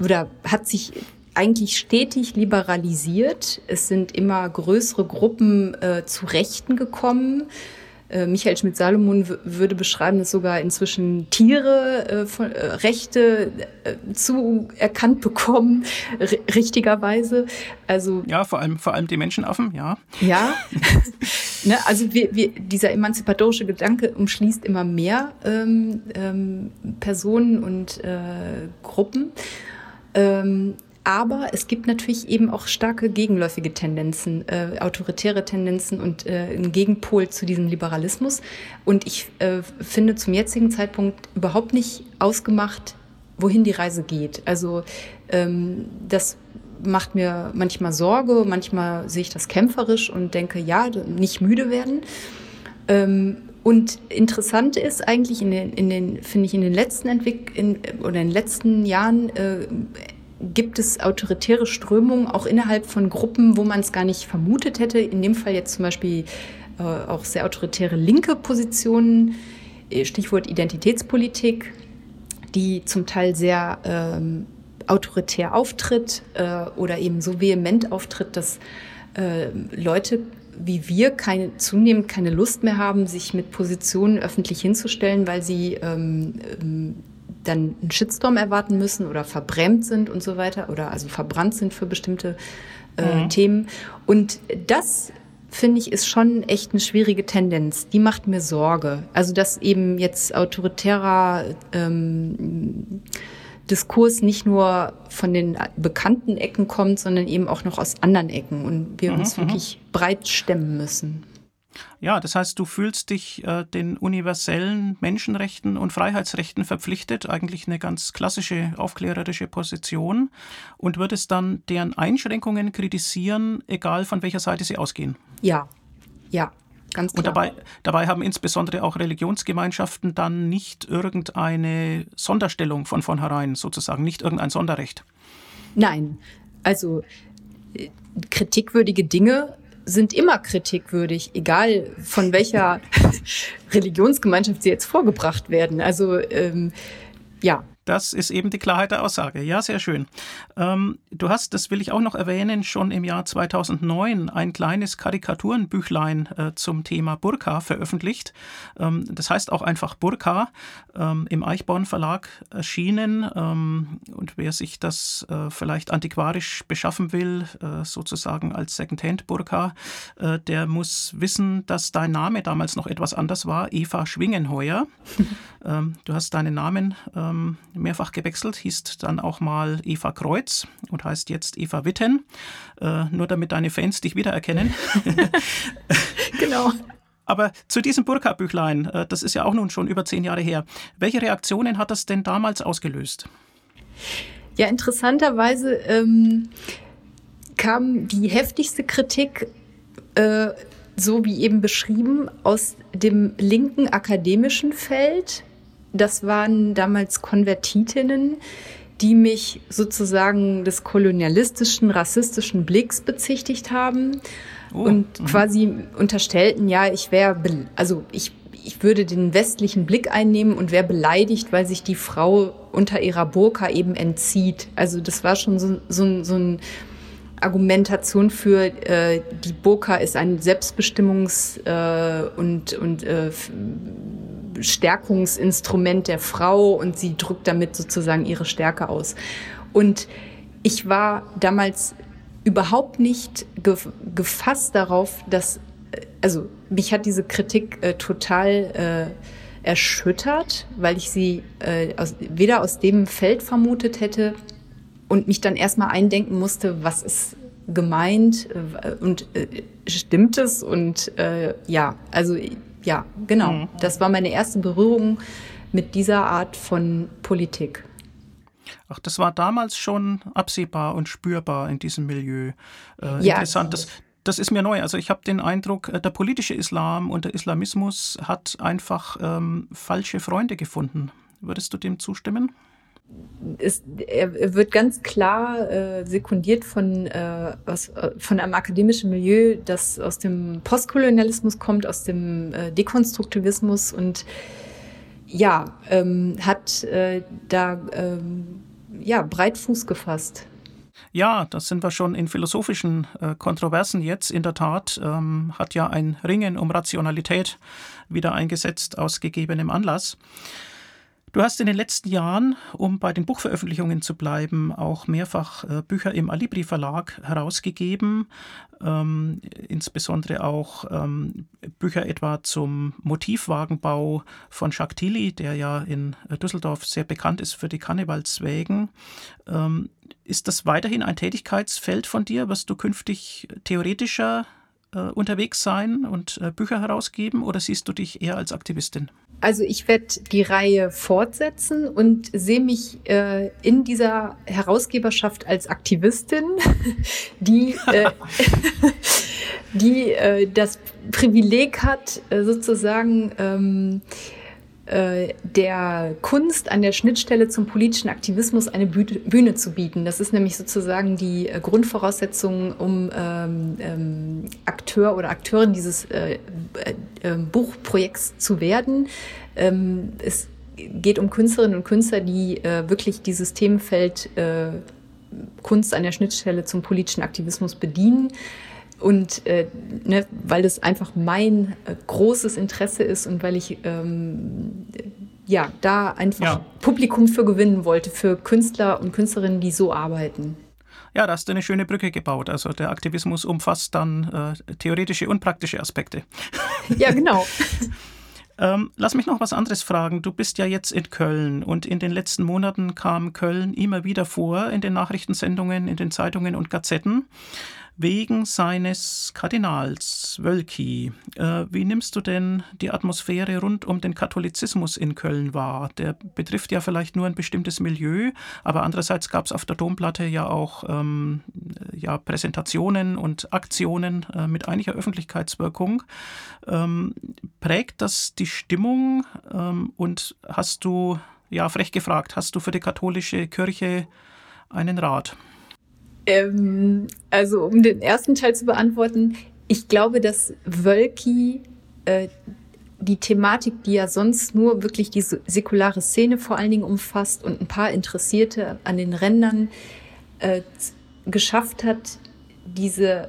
oder hat sich eigentlich stetig liberalisiert. Es sind immer größere Gruppen äh, zu Rechten gekommen. Äh, Michael Schmidt-Salomon würde beschreiben, dass sogar inzwischen Tiere äh, von, äh, Rechte äh, zu erkannt bekommen, richtigerweise. Also ja, vor allem vor allem die Menschenaffen, ja. Ja, ne, also wir, wir, dieser emanzipatorische Gedanke umschließt immer mehr ähm, ähm, Personen und äh, Gruppen. Ähm, aber es gibt natürlich eben auch starke gegenläufige Tendenzen, äh, autoritäre Tendenzen und äh, einen Gegenpol zu diesem Liberalismus. Und ich äh, finde zum jetzigen Zeitpunkt überhaupt nicht ausgemacht, wohin die Reise geht. Also ähm, das macht mir manchmal Sorge, manchmal sehe ich das kämpferisch und denke, ja, nicht müde werden. Ähm, und interessant ist eigentlich in den, in den finde ich in den letzten Entwick in, oder in den letzten Jahren äh, gibt es autoritäre Strömungen auch innerhalb von Gruppen, wo man es gar nicht vermutet hätte. In dem Fall jetzt zum Beispiel äh, auch sehr autoritäre linke Positionen, äh, Stichwort Identitätspolitik, die zum Teil sehr ähm, autoritär auftritt äh, oder eben so vehement auftritt, dass äh, Leute wie wir keine, zunehmend keine Lust mehr haben, sich mit Positionen öffentlich hinzustellen, weil sie ähm, ähm, dann einen Shitstorm erwarten müssen oder verbrämt sind und so weiter oder also verbrannt sind für bestimmte äh, mhm. Themen. Und das finde ich, ist schon echt eine schwierige Tendenz. Die macht mir Sorge. Also, dass eben jetzt autoritärer ähm, Diskurs nicht nur von den bekannten Ecken kommt, sondern eben auch noch aus anderen Ecken und wir mhm, uns mhm. wirklich breit stemmen müssen. Ja, das heißt, du fühlst dich äh, den universellen Menschenrechten und Freiheitsrechten verpflichtet, eigentlich eine ganz klassische aufklärerische Position, und würdest dann deren Einschränkungen kritisieren, egal von welcher Seite sie ausgehen. Ja, ja. Ganz klar. Und dabei, dabei haben insbesondere auch Religionsgemeinschaften dann nicht irgendeine Sonderstellung von vornherein, sozusagen, nicht irgendein Sonderrecht. Nein, also äh, kritikwürdige Dinge sind immer kritikwürdig, egal von welcher Religionsgemeinschaft sie jetzt vorgebracht werden. Also ähm, ja, das ist eben die Klarheit der Aussage. Ja, sehr schön. Ähm, du hast, das will ich auch noch erwähnen, schon im Jahr 2009 ein kleines Karikaturenbüchlein äh, zum Thema Burka veröffentlicht. Ähm, das heißt auch einfach Burka, ähm, im Eichborn Verlag erschienen. Ähm, und wer sich das äh, vielleicht antiquarisch beschaffen will, äh, sozusagen als Secondhand Burka, äh, der muss wissen, dass dein Name damals noch etwas anders war, Eva Schwingenheuer. Ähm, du hast deinen Namen ähm, mehrfach gewechselt, hieß dann auch mal Eva Kreuz und heißt jetzt Eva Witten. Äh, nur damit deine Fans dich wiedererkennen. genau. Aber zu diesem Burka-Büchlein, äh, das ist ja auch nun schon über zehn Jahre her. Welche Reaktionen hat das denn damals ausgelöst? Ja, interessanterweise ähm, kam die heftigste Kritik, äh, so wie eben beschrieben, aus dem linken akademischen Feld das waren damals Konvertitinnen, die mich sozusagen des kolonialistischen, rassistischen Blicks bezichtigt haben oh. und mhm. quasi unterstellten, ja, ich wäre, also ich, ich würde den westlichen Blick einnehmen und wäre beleidigt, weil sich die Frau unter ihrer Burka eben entzieht. Also das war schon so, so, so ein Argumentation für äh, die Burka ist ein Selbstbestimmungs- äh, und, und äh, Stärkungsinstrument der Frau und sie drückt damit sozusagen ihre Stärke aus. Und ich war damals überhaupt nicht gefasst darauf, dass, also mich hat diese Kritik äh, total äh, erschüttert, weil ich sie äh, aus, weder aus dem Feld vermutet hätte und mich dann erstmal eindenken musste, was ist gemeint äh, und äh, stimmt es und äh, ja, also ja, genau. Mhm. Das war meine erste Berührung mit dieser Art von Politik. Ach, das war damals schon absehbar und spürbar in diesem Milieu. Äh, ja, interessant. Das, das ist mir neu. Also ich habe den Eindruck, äh, der politische Islam und der Islamismus hat einfach ähm, falsche Freunde gefunden. Würdest du dem zustimmen? Es, er wird ganz klar äh, sekundiert von, äh, aus, äh, von einem akademischen Milieu, das aus dem Postkolonialismus kommt, aus dem äh, Dekonstruktivismus und ja, ähm, hat äh, da ähm, ja, breit Fuß gefasst. Ja, das sind wir schon in philosophischen äh, Kontroversen jetzt. In der Tat ähm, hat ja ein Ringen um Rationalität wieder eingesetzt aus gegebenem Anlass. Du hast in den letzten Jahren, um bei den Buchveröffentlichungen zu bleiben, auch mehrfach äh, Bücher im Alibri Verlag herausgegeben, ähm, insbesondere auch ähm, Bücher etwa zum Motivwagenbau von Jacques Tilly, der ja in äh, Düsseldorf sehr bekannt ist für die Karnevalswägen. Ähm, ist das weiterhin ein Tätigkeitsfeld von dir? Wirst du künftig theoretischer äh, unterwegs sein und äh, Bücher herausgeben oder siehst du dich eher als Aktivistin? Also ich werde die Reihe fortsetzen und sehe mich äh, in dieser Herausgeberschaft als Aktivistin, die, äh, die äh, das Privileg hat, äh, sozusagen ähm, äh, der Kunst an der Schnittstelle zum politischen Aktivismus eine Bühne zu bieten. Das ist nämlich sozusagen die äh, Grundvoraussetzung, um ähm, ähm, Akteur oder Akteurin dieses äh, äh, Buchprojekts zu werden. Ähm, es geht um Künstlerinnen und Künstler, die äh, wirklich dieses Themenfeld äh, Kunst an der Schnittstelle zum politischen Aktivismus bedienen. Und äh, ne, weil das einfach mein äh, großes Interesse ist und weil ich ähm, ja da einfach ja. Publikum für gewinnen wollte, für Künstler und Künstlerinnen, die so arbeiten. Ja, da hast du eine schöne Brücke gebaut. Also der Aktivismus umfasst dann äh, theoretische und praktische Aspekte. Ja, genau. ähm, lass mich noch was anderes fragen. Du bist ja jetzt in Köln und in den letzten Monaten kam Köln immer wieder vor in den Nachrichtensendungen, in den Zeitungen und Gazetten wegen seines Kardinals Wölki. Äh, wie nimmst du denn die Atmosphäre rund um den Katholizismus in Köln wahr? Der betrifft ja vielleicht nur ein bestimmtes Milieu, aber andererseits gab es auf der Domplatte ja auch ähm, ja, Präsentationen und Aktionen äh, mit einiger Öffentlichkeitswirkung. Ähm, prägt das die Stimmung ähm, und hast du, ja, frech gefragt, hast du für die katholische Kirche einen Rat? Ähm, also um den ersten Teil zu beantworten, ich glaube, dass Wölki äh, die Thematik, die ja sonst nur wirklich die säkulare Szene vor allen Dingen umfasst und ein paar Interessierte an den Rändern äh, geschafft hat, diese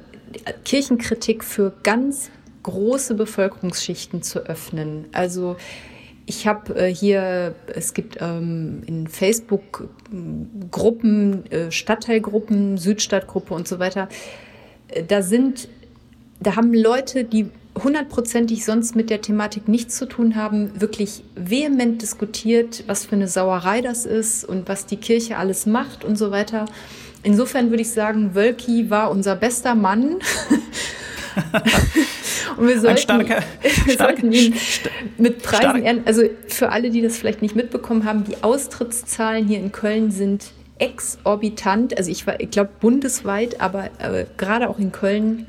Kirchenkritik für ganz große Bevölkerungsschichten zu öffnen. Also ich habe äh, hier, es gibt ähm, in Facebook Gruppen, äh, Stadtteilgruppen, Südstadtgruppe und so weiter. Äh, da sind, da haben Leute, die hundertprozentig sonst mit der Thematik nichts zu tun haben, wirklich vehement diskutiert, was für eine Sauerei das ist und was die Kirche alles macht und so weiter. Insofern würde ich sagen, Wölki war unser bester Mann. Und wir sollten, starker, wir sollten ihn mit Preisen ehren. Also für alle, die das vielleicht nicht mitbekommen haben, die Austrittszahlen hier in Köln sind exorbitant. Also ich, ich glaube bundesweit, aber äh, gerade auch in Köln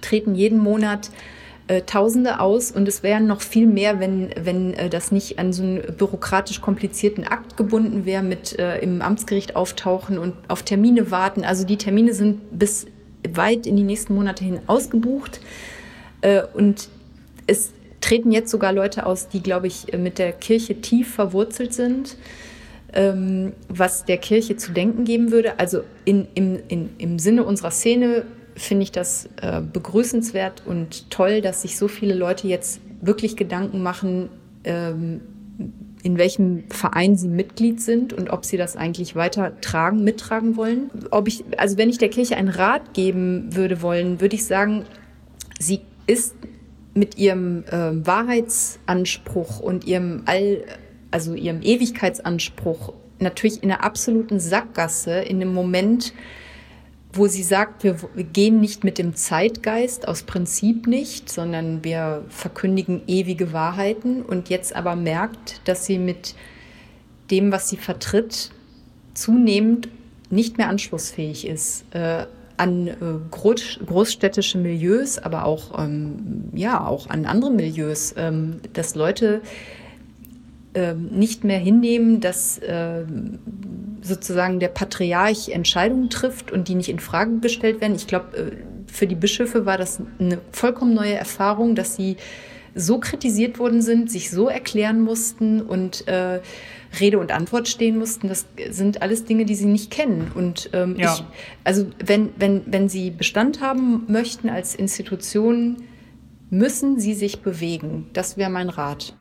treten jeden Monat äh, Tausende aus und es wären noch viel mehr, wenn, wenn äh, das nicht an so einen bürokratisch komplizierten Akt gebunden wäre, mit äh, im Amtsgericht auftauchen und auf Termine warten. Also die Termine sind bis weit in die nächsten Monate hin ausgebucht. Äh, und es treten jetzt sogar Leute aus, die, glaube ich, mit der Kirche tief verwurzelt sind, ähm, was der Kirche zu denken geben würde. Also in, im, in, im Sinne unserer Szene finde ich das äh, begrüßenswert und toll, dass sich so viele Leute jetzt wirklich Gedanken machen, ähm, in welchem Verein sie Mitglied sind und ob sie das eigentlich weiter tragen, mittragen wollen. Ob ich, also wenn ich der Kirche einen Rat geben würde wollen, würde ich sagen, sie ist mit ihrem äh, Wahrheitsanspruch und ihrem All, also ihrem Ewigkeitsanspruch natürlich in einer absoluten Sackgasse in dem Moment, wo sie sagt, wir, wir, gehen nicht mit dem Zeitgeist, aus Prinzip nicht, sondern wir verkündigen ewige Wahrheiten und jetzt aber merkt, dass sie mit dem, was sie vertritt, zunehmend nicht mehr anschlussfähig ist. Äh, an äh, groß, großstädtische Milieus, aber auch, ähm, ja, auch an andere Milieus, ähm, dass Leute ähm, nicht mehr hinnehmen, dass ähm, sozusagen der Patriarch Entscheidungen trifft und die nicht in Frage gestellt werden. Ich glaube, äh, für die Bischöfe war das eine vollkommen neue Erfahrung, dass sie so kritisiert worden sind, sich so erklären mussten und äh, Rede und Antwort stehen mussten. Das sind alles Dinge, die sie nicht kennen. Und ähm, ja. ich, also wenn, wenn, wenn sie Bestand haben möchten als Institution, müssen sie sich bewegen. Das wäre mein Rat.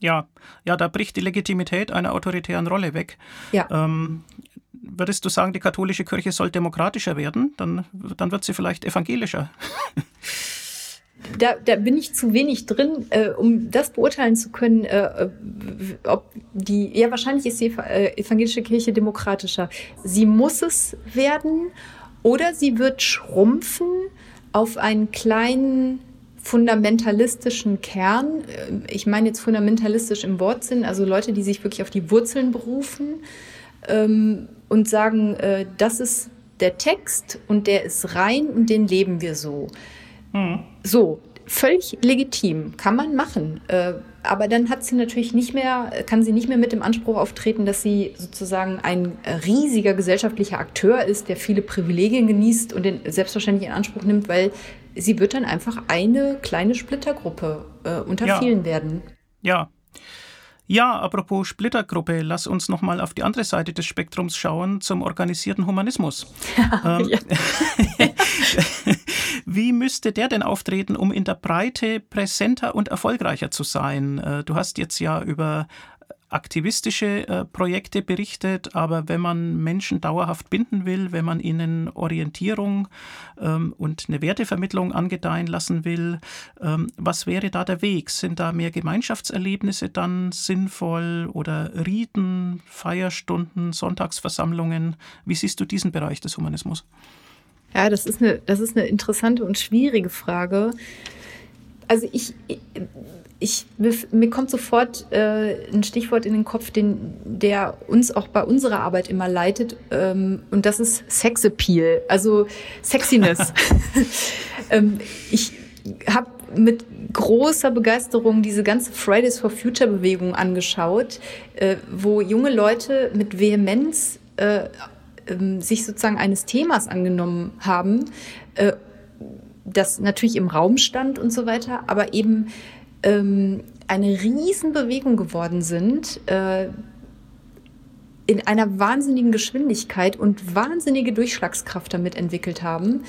Ja, ja, da bricht die Legitimität einer autoritären Rolle weg. Ja. Ähm, würdest du sagen, die katholische Kirche soll demokratischer werden? Dann, dann wird sie vielleicht evangelischer. da, da bin ich zu wenig drin, äh, um das beurteilen zu können, äh, ob die, ja, wahrscheinlich ist die äh, evangelische Kirche demokratischer. Sie muss es werden oder sie wird schrumpfen auf einen kleinen fundamentalistischen Kern. Äh, ich meine jetzt fundamentalistisch im Wortsinn, also Leute, die sich wirklich auf die Wurzeln berufen ähm, und sagen, äh, das ist der Text und der ist rein und den leben wir so. So, völlig legitim, kann man machen. Äh, aber dann hat sie natürlich nicht mehr, kann sie nicht mehr mit dem Anspruch auftreten, dass sie sozusagen ein riesiger gesellschaftlicher Akteur ist, der viele Privilegien genießt und den selbstverständlich in Anspruch nimmt, weil sie wird dann einfach eine kleine Splittergruppe äh, unter ja. vielen werden. Ja, ja, apropos Splittergruppe, lass uns noch mal auf die andere Seite des Spektrums schauen, zum organisierten Humanismus. ähm, Wie müsste der denn auftreten, um in der Breite präsenter und erfolgreicher zu sein? Äh, du hast jetzt ja über aktivistische äh, Projekte berichtet, aber wenn man Menschen dauerhaft binden will, wenn man ihnen Orientierung ähm, und eine Wertevermittlung angedeihen lassen will, ähm, was wäre da der Weg? Sind da mehr Gemeinschaftserlebnisse dann sinnvoll oder Riten, Feierstunden, Sonntagsversammlungen? Wie siehst du diesen Bereich des Humanismus? Ja, das ist eine, das ist eine interessante und schwierige Frage. Also ich, ich, mir kommt sofort äh, ein Stichwort in den Kopf, den, der uns auch bei unserer Arbeit immer leitet, ähm, und das ist Sexappeal, also Sexiness. ähm, ich habe mit großer Begeisterung diese ganze Fridays for Future Bewegung angeschaut, äh, wo junge Leute mit Vehemenz äh, äh, sich sozusagen eines Themas angenommen haben, äh, das natürlich im Raum stand und so weiter, aber eben ähm, eine Riesenbewegung geworden sind, äh, in einer wahnsinnigen Geschwindigkeit und wahnsinnige Durchschlagskraft damit entwickelt haben.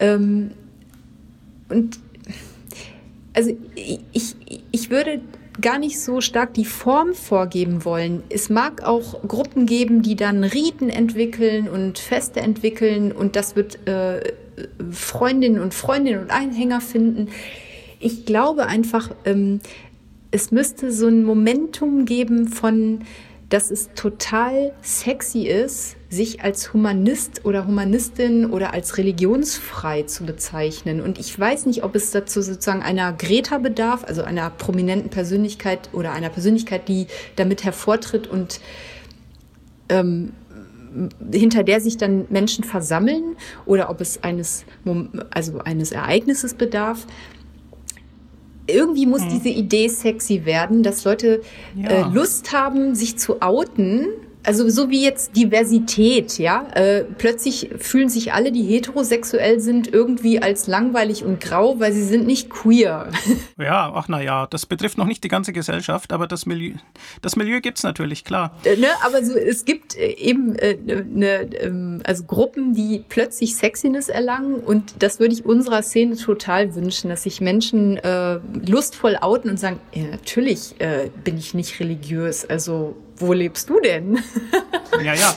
Ähm, und also ich, ich würde gar nicht so stark die Form vorgeben wollen. Es mag auch Gruppen geben, die dann Riten entwickeln und Feste entwickeln und das wird äh, Freundinnen und Freundinnen und Einhänger finden. Ich glaube einfach, ähm, es müsste so ein Momentum geben von, dass es total sexy ist, sich als Humanist oder Humanistin oder als religionsfrei zu bezeichnen. Und ich weiß nicht, ob es dazu sozusagen einer Greta bedarf, also einer prominenten Persönlichkeit oder einer Persönlichkeit, die damit hervortritt und ähm, hinter der sich dann Menschen versammeln oder ob es eines, also eines Ereignisses bedarf irgendwie muss hm. diese Idee sexy werden, dass Leute ja. äh, Lust haben, sich zu outen also so wie jetzt Diversität, ja. Äh, plötzlich fühlen sich alle, die heterosexuell sind, irgendwie als langweilig und grau, weil sie sind nicht queer. Ja, ach na ja, das betrifft noch nicht die ganze Gesellschaft, aber das Milieu, das Milieu gibt's natürlich, klar. Äh, ne, aber so, es gibt äh, eben äh, ne, ähm, also Gruppen, die plötzlich Sexiness erlangen und das würde ich unserer Szene total wünschen, dass sich Menschen äh, lustvoll outen und sagen, ja, natürlich äh, bin ich nicht religiös, also wo lebst du denn? ja, ja.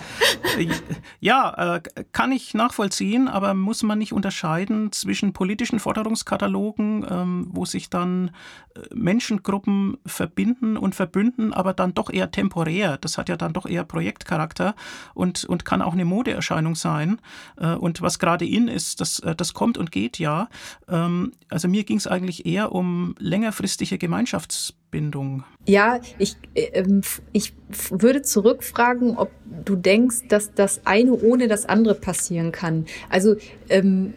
Ja, äh, kann ich nachvollziehen, aber muss man nicht unterscheiden zwischen politischen Forderungskatalogen, ähm, wo sich dann äh, Menschengruppen verbinden und verbünden, aber dann doch eher temporär. Das hat ja dann doch eher Projektcharakter und, und kann auch eine Modeerscheinung sein. Äh, und was gerade in ist, das, das kommt und geht ja. Ähm, also mir ging es eigentlich eher um längerfristige Gemeinschafts Bindung. Ja, ich, äh, ich würde zurückfragen, ob du denkst, dass das eine ohne das andere passieren kann. Also ähm,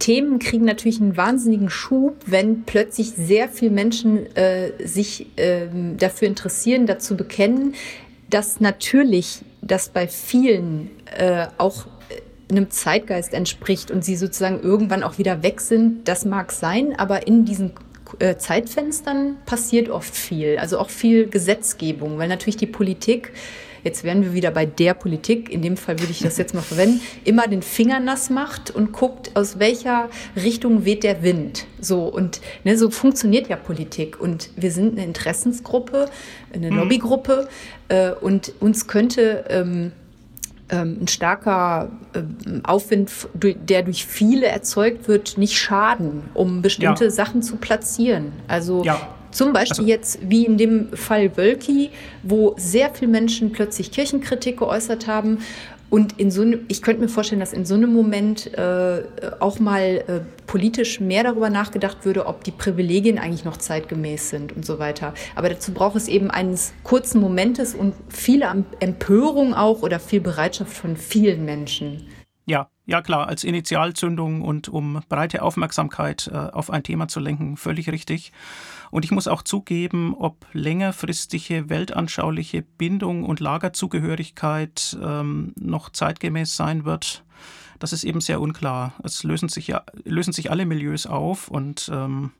Themen kriegen natürlich einen wahnsinnigen Schub, wenn plötzlich sehr viele Menschen äh, sich äh, dafür interessieren, dazu bekennen, dass natürlich das bei vielen äh, auch einem Zeitgeist entspricht und sie sozusagen irgendwann auch wieder weg sind, das mag sein, aber in diesen äh, Zeitfenstern passiert oft viel, also auch viel Gesetzgebung, weil natürlich die Politik jetzt wären wir wieder bei der Politik, in dem Fall würde ich das jetzt mal verwenden, immer den Finger nass macht und guckt, aus welcher Richtung weht der Wind. So und ne, so funktioniert ja Politik. Und wir sind eine Interessensgruppe, eine mhm. Lobbygruppe äh, und uns könnte ähm, ähm, ein starker äh, Aufwind, der durch viele erzeugt wird, nicht schaden, um bestimmte ja. Sachen zu platzieren. Also ja. Zum Beispiel also, jetzt wie in dem Fall Wölki, wo sehr viele Menschen plötzlich Kirchenkritik geäußert haben. Und in so ne, ich könnte mir vorstellen, dass in so einem Moment äh, auch mal äh, politisch mehr darüber nachgedacht würde, ob die Privilegien eigentlich noch zeitgemäß sind und so weiter. Aber dazu braucht es eben eines kurzen Momentes und viel Empörung auch oder viel Bereitschaft von vielen Menschen. Ja, ja klar, als Initialzündung und um breite Aufmerksamkeit äh, auf ein Thema zu lenken, völlig richtig. Und ich muss auch zugeben, ob längerfristige weltanschauliche Bindung und Lagerzugehörigkeit ähm, noch zeitgemäß sein wird, das ist eben sehr unklar. Es lösen sich, ja, lösen sich alle Milieus auf und ähm,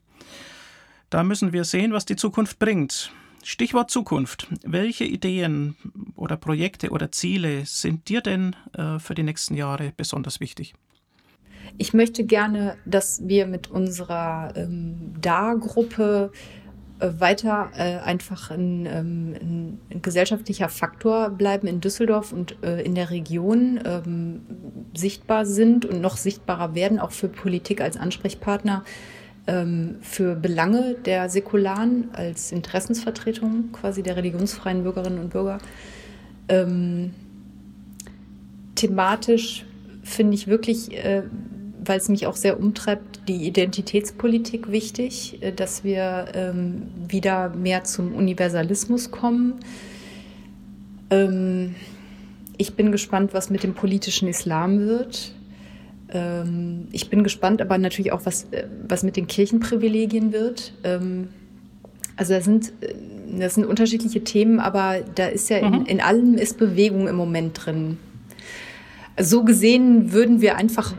da müssen wir sehen, was die Zukunft bringt. Stichwort Zukunft. Welche Ideen oder Projekte oder Ziele sind dir denn äh, für die nächsten Jahre besonders wichtig? Ich möchte gerne, dass wir mit unserer ähm, DA-Gruppe äh, weiter äh, einfach ein, ähm, ein, gesellschaftlicher Faktor bleiben in Düsseldorf und äh, in der Region ähm, sichtbar sind und noch sichtbarer werden, auch für Politik als Ansprechpartner ähm, für Belange der Säkularen als Interessensvertretung quasi der religionsfreien Bürgerinnen und Bürger. Ähm, thematisch finde ich wirklich äh, weil es mich auch sehr umtreibt, die Identitätspolitik wichtig, äh, dass wir ähm, wieder mehr zum Universalismus kommen. Ähm, ich bin gespannt, was mit dem politischen Islam wird. Ähm, ich bin gespannt, aber natürlich auch, was, äh, was mit den Kirchenprivilegien wird. Ähm, also da sind, äh, das sind unterschiedliche Themen, aber da ist ja mhm. in, in allem ist Bewegung im Moment drin. So gesehen würden wir einfach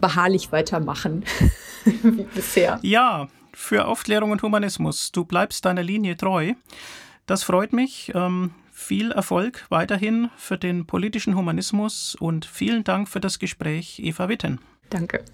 beharrlich weitermachen wie bisher. Ja, für Aufklärung und Humanismus. Du bleibst deiner Linie treu. Das freut mich. Ähm, viel Erfolg weiterhin für den politischen Humanismus und vielen Dank für das Gespräch, Eva Witten. Danke.